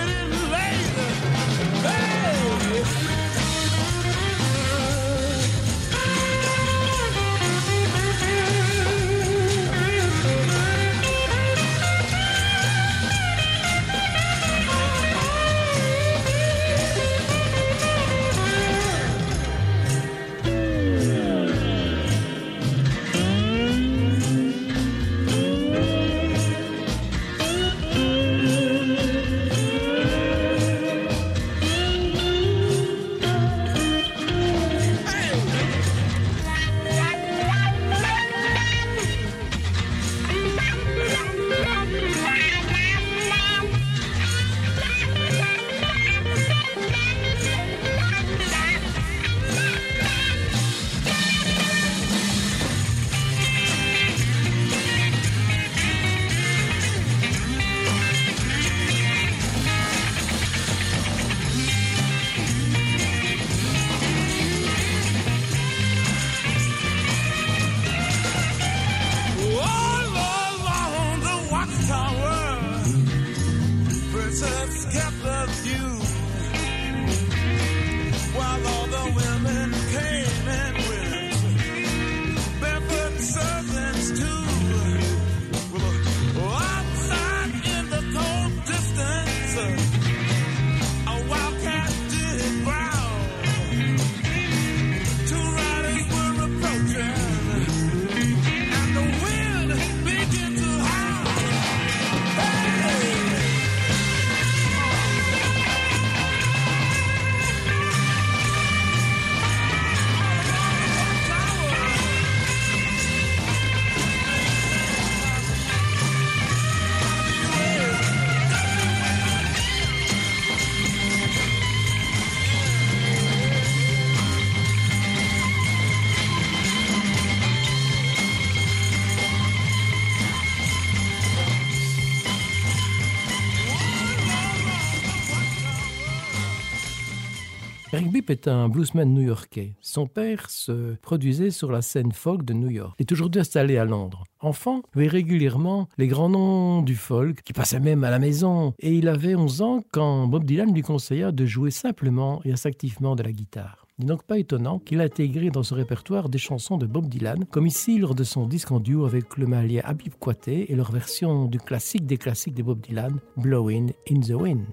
Est un bluesman new-yorkais. Son père se produisait sur la scène folk de New York. Il est aujourd'hui installé à Londres. Enfant, il régulièrement les grands noms du folk qui passaient même à la maison. Et il avait 11 ans quand Bob Dylan lui conseilla de jouer simplement et assez activement de la guitare. Il n'est donc pas étonnant qu'il a intégré dans ce répertoire des chansons de Bob Dylan, comme ici lors de son disque en duo avec le malien Habib Kouaté et leur version du classique des classiques de Bob Dylan, Blowing in the Wind.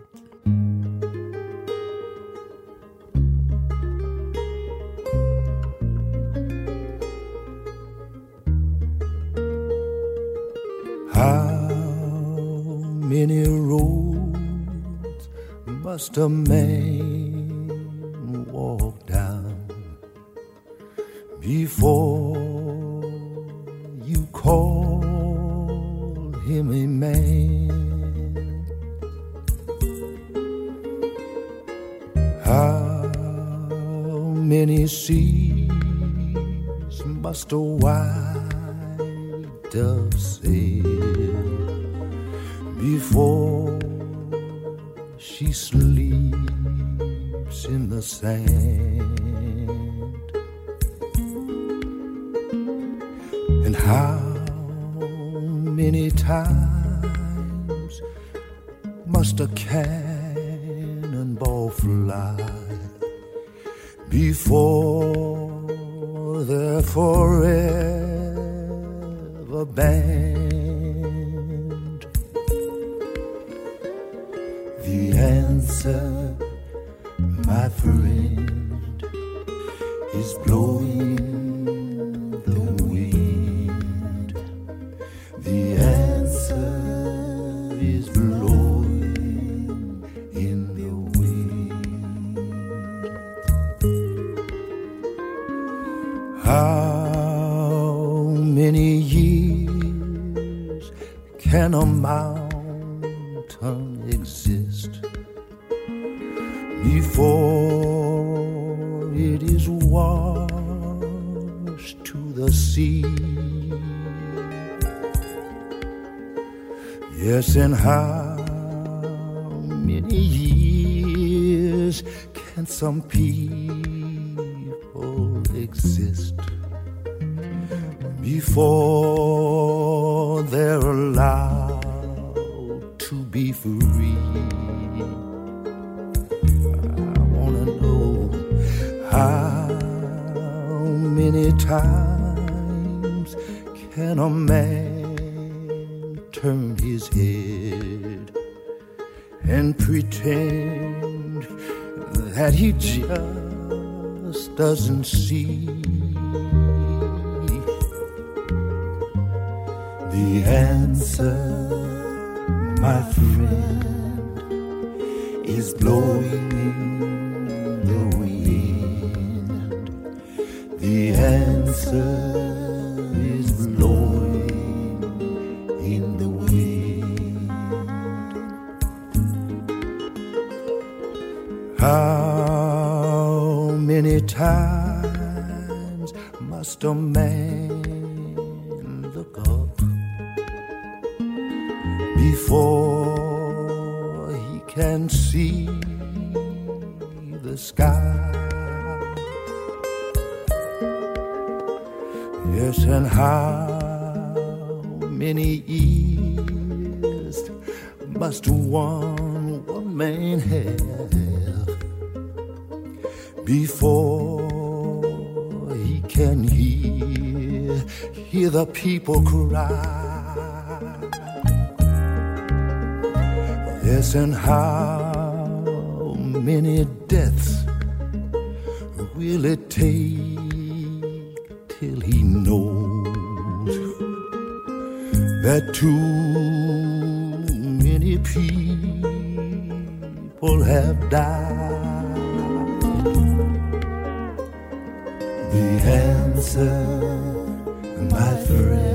Must a man doesn't see and how many years must one woman have before he can hear hear the people cry? Yes, and how many deaths will it take till he knows that too many people have died? The answer, my friend,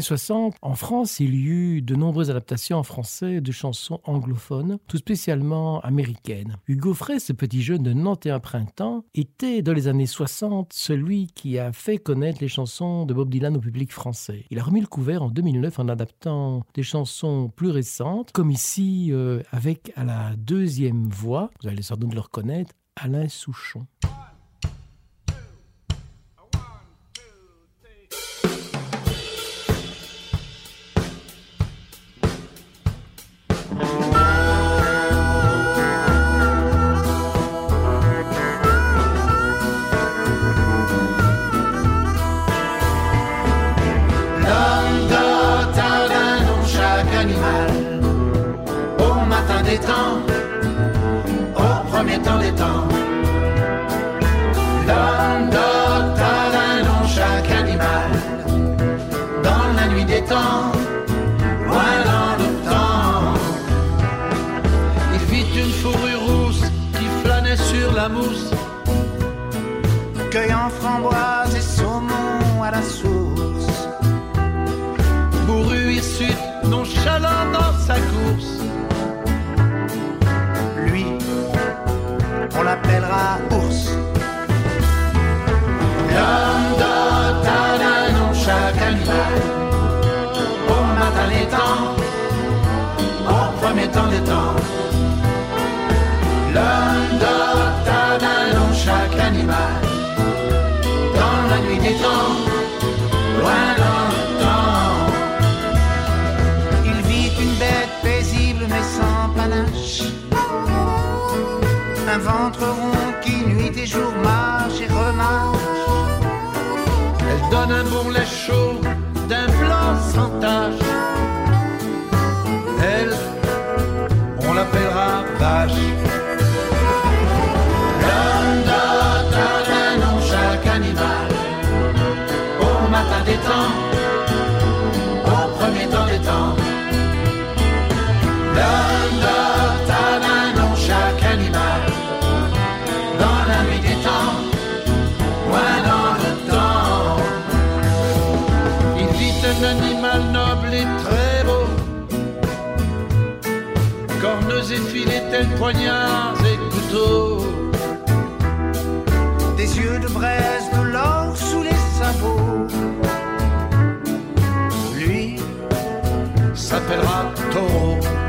années 60, en France, il y eut de nombreuses adaptations en français de chansons anglophones, tout spécialement américaines. Hugo Frey, ce petit jeune de 91 printemps, était dans les années 60 celui qui a fait connaître les chansons de Bob Dylan au public français. Il a remis le couvert en 2009 en adaptant des chansons plus récentes, comme ici euh, avec à la deuxième voix, vous allez sans doute le reconnaître, Alain Souchon. Un ventre rond qui nuit et jour marche et remarche. Elle donne un lait chaud d'un blanc sans tache. Elle, on l'appellera vache. L'homme nom chaque animal Au matin des temps tels poignards et couteaux. Des yeux de braise, de l'or sous les sabots. Lui s'appellera Taureau.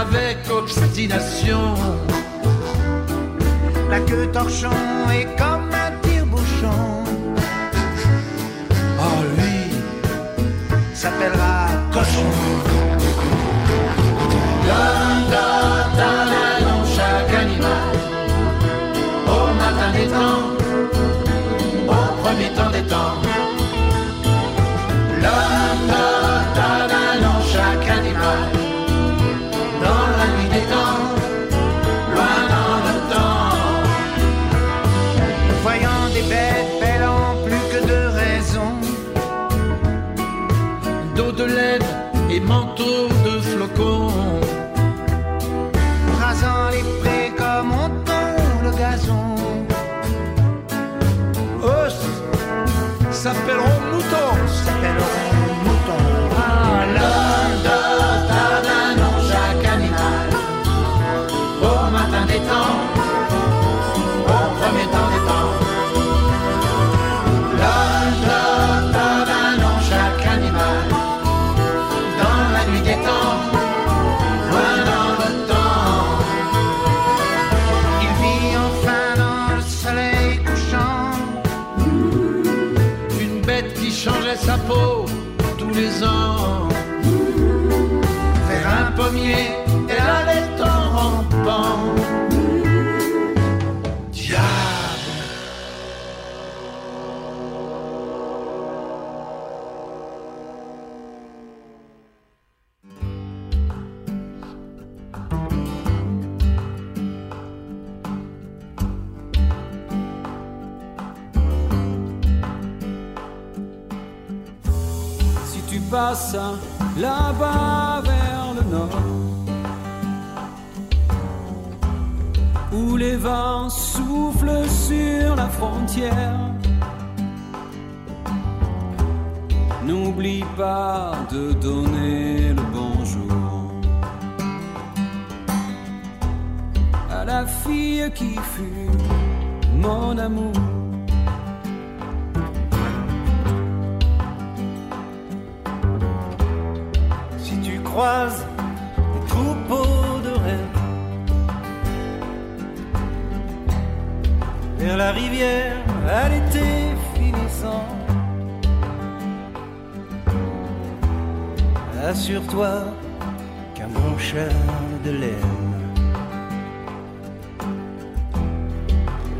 Avec obstination. La queue torchon est comme un tire-bouchon. Oh, lui S'appellera yeah. Vents soufflent sur la frontière, n'oublie pas de donner le bonjour à la fille qui fut mon amour. Rivière à l'été assure-toi qu'un bon chat de laine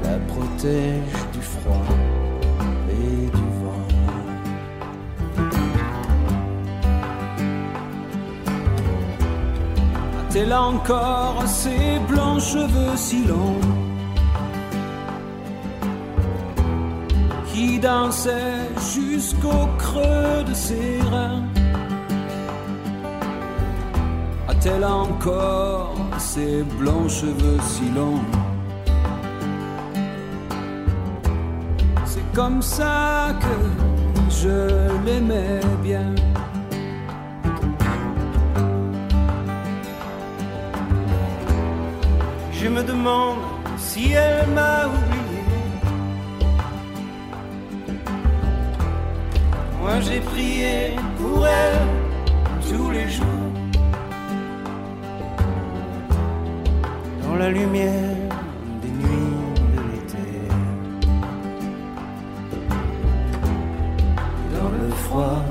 la protège du froid et du vent. A-t-elle encore ses blancs cheveux si longs? Jusqu'au creux de ses reins A-t-elle encore ses blancs cheveux si longs? C'est comme ça que je l'aimais bien. Je me demande si elle m'a. J'ai prié pour elle tous les jours. Dans la lumière des nuits de l'été. Dans le froid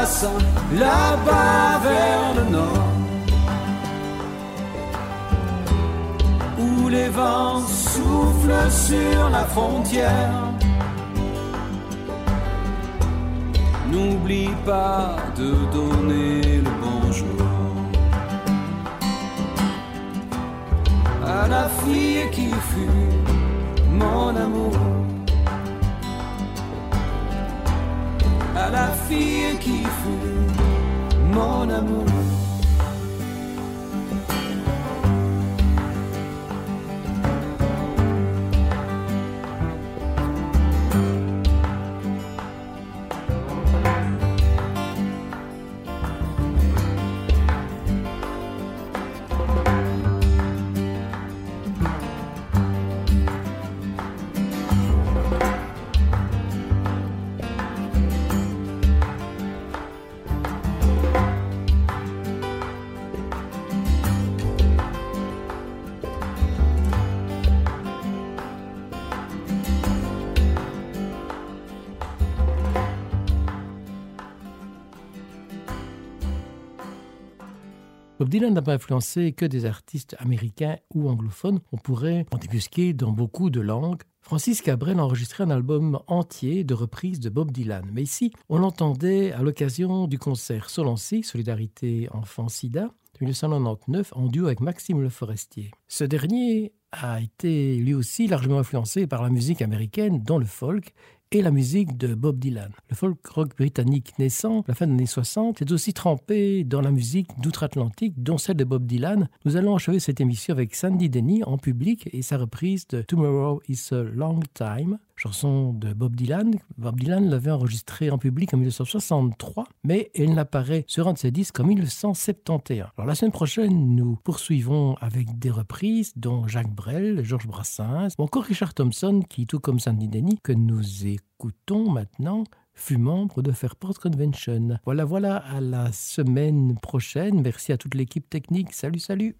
passes là-bas vers le nord, où les vents soufflent sur la frontière. N'oublie pas de donner le bonjour à la fille qui fut mon amour. vie qui fut mon amour. Dylan n'a pas influencé que des artistes américains ou anglophones. On pourrait en débusquer dans beaucoup de langues. Francis Cabrel a enregistré un album entier de reprises de Bob Dylan. Mais ici, on l'entendait à l'occasion du concert Solancy, Solidarité Enfant Sida, de 1999, en duo avec Maxime Le Forestier. Ce dernier a été lui aussi largement influencé par la musique américaine, dont le folk, et la musique de Bob Dylan. Le folk rock britannique naissant, la fin des années 60, s'est aussi trempé dans la musique d'outre-Atlantique, dont celle de Bob Dylan. Nous allons achever cette émission avec Sandy Denny en public et sa reprise de Tomorrow is a Long Time, chanson de Bob Dylan. Bob Dylan l'avait enregistrée en public en 1963, mais elle n'apparaît sur un de ses disques en 1971. Alors la semaine prochaine, nous poursuivons avec des reprises, dont Jacques Brel, Georges Brassens, ou encore Richard Thompson, qui, tout comme Sandy Denny, que nous écoutons maintenant, fut membre de Fairport Convention. Voilà, voilà, à la semaine prochaine. Merci à toute l'équipe technique. Salut, salut.